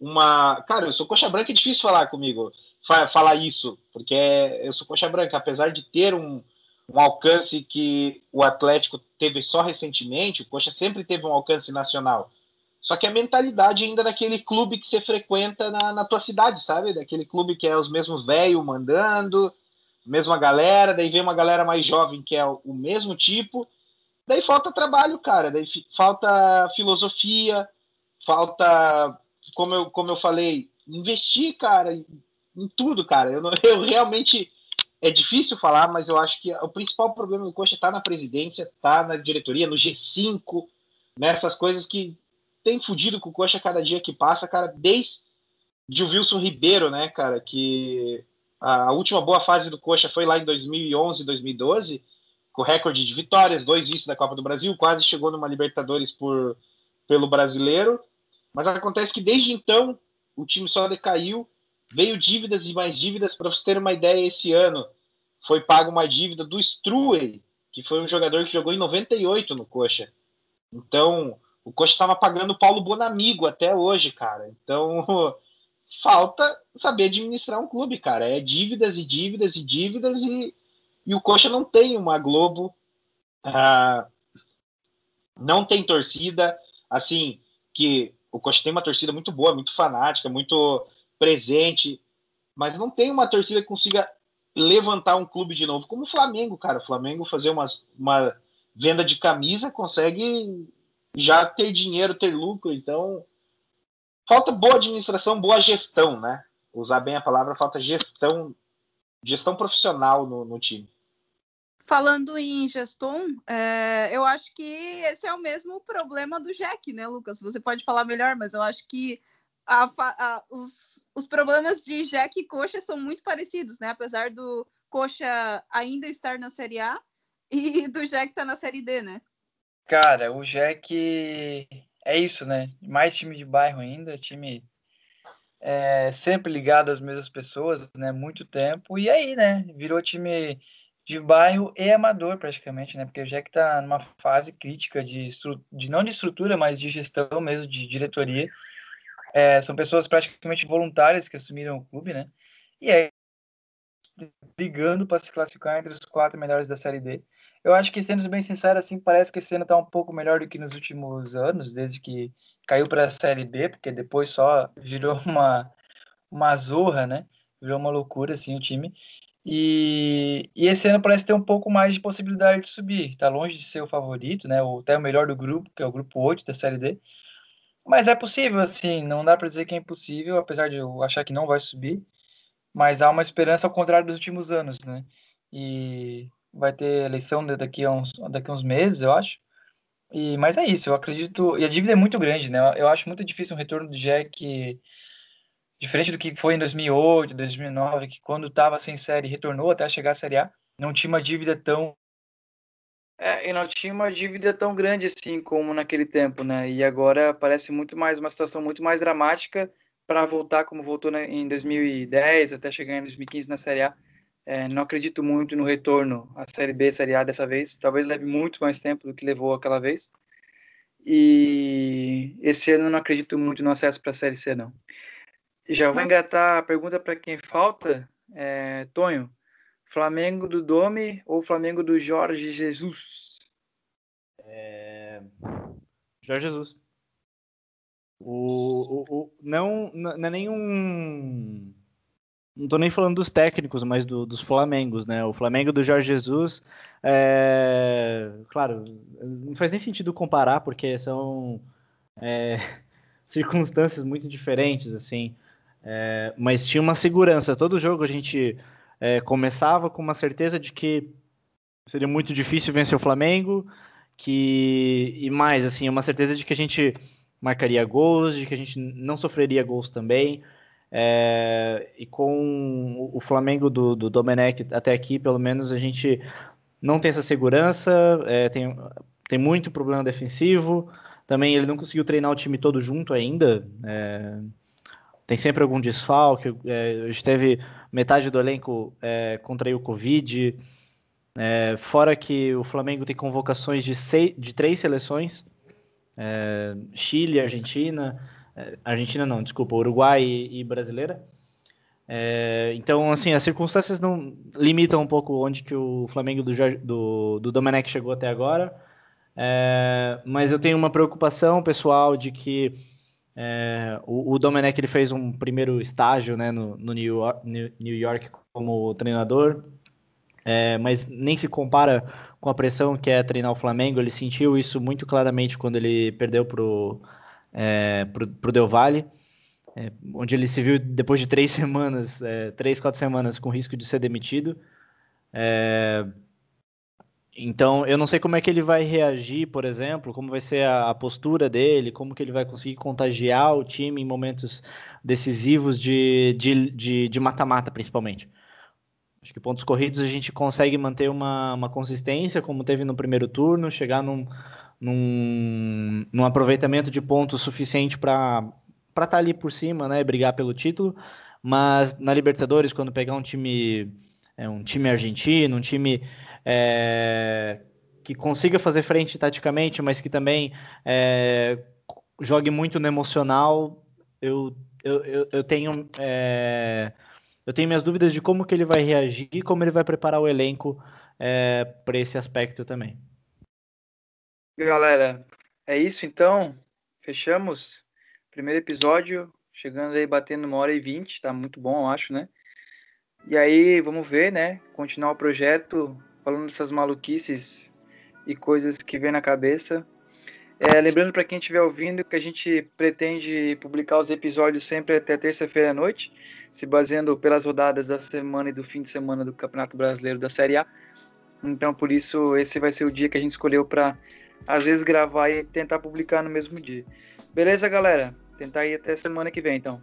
uma. Cara, eu sou Coxa Branca, é difícil falar comigo, falar isso, porque eu sou Coxa Branca, apesar de ter um, um alcance que o Atlético teve só recentemente, o Coxa sempre teve um alcance nacional. Só que a mentalidade ainda daquele clube que você frequenta na, na tua cidade, sabe? Daquele clube que é os mesmos velhos mandando, mesma galera, daí vem uma galera mais jovem que é o, o mesmo tipo, daí falta trabalho, cara, daí falta filosofia, falta, como eu, como eu falei, investir, cara, em, em tudo, cara. Eu, não, [LAUGHS] eu realmente é difícil falar, mas eu acho que o principal problema do Coxa está na presidência, está na diretoria, no G5, nessas coisas que tem fudido com o Coxa cada dia que passa, cara, desde de o Wilson Ribeiro, né, cara, que a última boa fase do Coxa foi lá em 2011, 2012, com recorde de vitórias, dois vices da Copa do Brasil, quase chegou numa Libertadores por, pelo brasileiro. Mas acontece que desde então o time só decaiu, veio dívidas e mais dívidas. Para você ter uma ideia, esse ano foi paga uma dívida do Struey, que foi um jogador que jogou em 98 no Coxa. Então, o Coxa estava pagando o Paulo Bonamigo até hoje, cara. Então, [LAUGHS] falta saber administrar um clube, cara. É dívidas e dívidas e dívidas e, e o Coxa não tem uma Globo, ah, não tem torcida, assim, que o Coxa tem uma torcida muito boa, muito fanática, muito presente, mas não tem uma torcida que consiga levantar um clube de novo, como o Flamengo, cara. O Flamengo fazer uma, uma venda de camisa consegue já ter dinheiro, ter lucro, então falta boa administração, boa gestão, né? Usar bem a palavra, falta gestão, gestão profissional no, no time. Falando em gestão, é, eu acho que esse é o mesmo problema do Jack, né, Lucas? Você pode falar melhor, mas eu acho que a, a, os, os problemas de Jack e Coxa são muito parecidos, né? Apesar do Coxa ainda estar na Série A e do Jack estar tá na Série D, né? Cara, o Jack é isso, né? Mais time de bairro ainda, time é, sempre ligado às mesmas pessoas, né? Muito tempo. E aí, né? Virou time de bairro e amador praticamente, né? Porque o Jack tá numa fase crítica de, de não de estrutura, mas de gestão mesmo, de diretoria. É, são pessoas praticamente voluntárias que assumiram o clube, né? E aí, brigando para se classificar entre os quatro melhores da Série D. Eu acho que, sendo bem sincero, assim, parece que esse ano está um pouco melhor do que nos últimos anos, desde que caiu para a Série B, porque depois só virou [LAUGHS] uma, uma zorra, né? Virou uma loucura, assim, o time. E, e esse ano parece ter um pouco mais de possibilidade de subir. Está longe de ser o favorito, né? Ou até o melhor do grupo, que é o grupo 8 da Série D. Mas é possível, assim, não dá para dizer que é impossível, apesar de eu achar que não vai subir. Mas há uma esperança ao contrário dos últimos anos, né? E vai ter eleição daqui a uns, daqui a uns meses, eu acho. E, mas é isso, eu acredito. E a dívida é muito grande, né? Eu acho muito difícil um retorno do Jack, diferente do que foi em 2008, 2009, que quando estava sem série retornou até chegar à Série A, não tinha uma dívida tão. É, e não tinha uma dívida tão grande assim como naquele tempo, né? E agora parece muito mais uma situação muito mais dramática para voltar como voltou em 2010 até chegar em 2015 na Série A. É, não acredito muito no retorno à Série B, Série A dessa vez. Talvez leve muito mais tempo do que levou aquela vez. E esse ano não acredito muito no acesso para a Série C, não. Já vou engatar a pergunta para quem falta. É, Tonho, Flamengo do Domi ou Flamengo do Jorge Jesus? É... Jorge Jesus. O, o, o, não, não é nenhum não estou nem falando dos técnicos, mas do, dos Flamengos, né? O Flamengo do Jorge Jesus, é... claro, não faz nem sentido comparar, porque são, é... [LAUGHS] circunstâncias muito diferentes, assim. É, mas tinha uma segurança. Todo jogo a gente é, começava com uma certeza de que seria muito difícil vencer o Flamengo, que e mais assim, uma certeza de que a gente marcaria gols, de que a gente não sofreria gols também. É, e com o Flamengo do, do Domenech até aqui, pelo menos, a gente não tem essa segurança, é, tem, tem muito problema defensivo. Também ele não conseguiu treinar o time todo junto ainda. É, tem sempre algum desfalque. É, a gente teve metade do elenco é, contraiu Covid. É, fora que o Flamengo tem convocações de, seis, de três seleções: é, Chile, Argentina. É, Argentina não, desculpa, Uruguai e, e brasileira. É, então, assim, as circunstâncias não limitam um pouco onde que o Flamengo do, do, do Domenech chegou até agora. É, mas eu tenho uma preocupação pessoal de que é, o, o Domenech ele fez um primeiro estágio né, no, no New, York, New York como treinador, é, mas nem se compara com a pressão que é treinar o Flamengo. Ele sentiu isso muito claramente quando ele perdeu para o é, pro, pro Del Valle, é, onde ele se viu depois de três [LAUGHS] semanas, é, três, quatro semanas com risco de ser demitido. É, então, eu não sei como é que ele vai reagir, por exemplo, como vai ser a, a postura dele, como que ele vai conseguir contagiar o time em momentos decisivos de mata-mata, de, de, principalmente. Acho que pontos corridos a gente consegue manter uma, uma consistência, como teve no primeiro turno, chegar num, num, num aproveitamento de pontos suficiente para estar tá ali por cima, né, brigar pelo título. Mas na Libertadores, quando pegar um time, é, um time argentino, um time é, que consiga fazer frente taticamente, mas que também é, jogue muito no emocional, eu, eu, eu, eu tenho é, eu tenho minhas dúvidas de como que ele vai reagir e como ele vai preparar o elenco é, para esse aspecto também. Galera, é isso então. Fechamos. Primeiro episódio, chegando aí batendo uma hora e vinte, tá muito bom, eu acho, né? E aí, vamos ver, né? Continuar o projeto, falando dessas maluquices e coisas que vem na cabeça. É, lembrando para quem estiver ouvindo que a gente pretende publicar os episódios sempre até terça-feira à noite, se baseando pelas rodadas da semana e do fim de semana do Campeonato Brasileiro da Série A. Então, por isso, esse vai ser o dia que a gente escolheu para, às vezes, gravar e tentar publicar no mesmo dia. Beleza, galera? Tentar ir até semana que vem, então.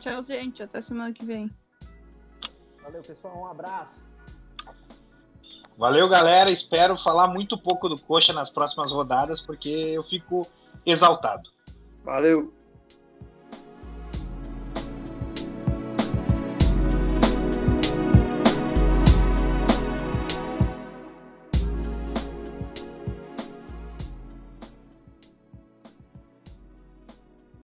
Tchau, gente. Até semana que vem. Valeu, pessoal. Um abraço. Valeu, galera. Espero falar muito pouco do Coxa nas próximas rodadas, porque eu fico exaltado. Valeu.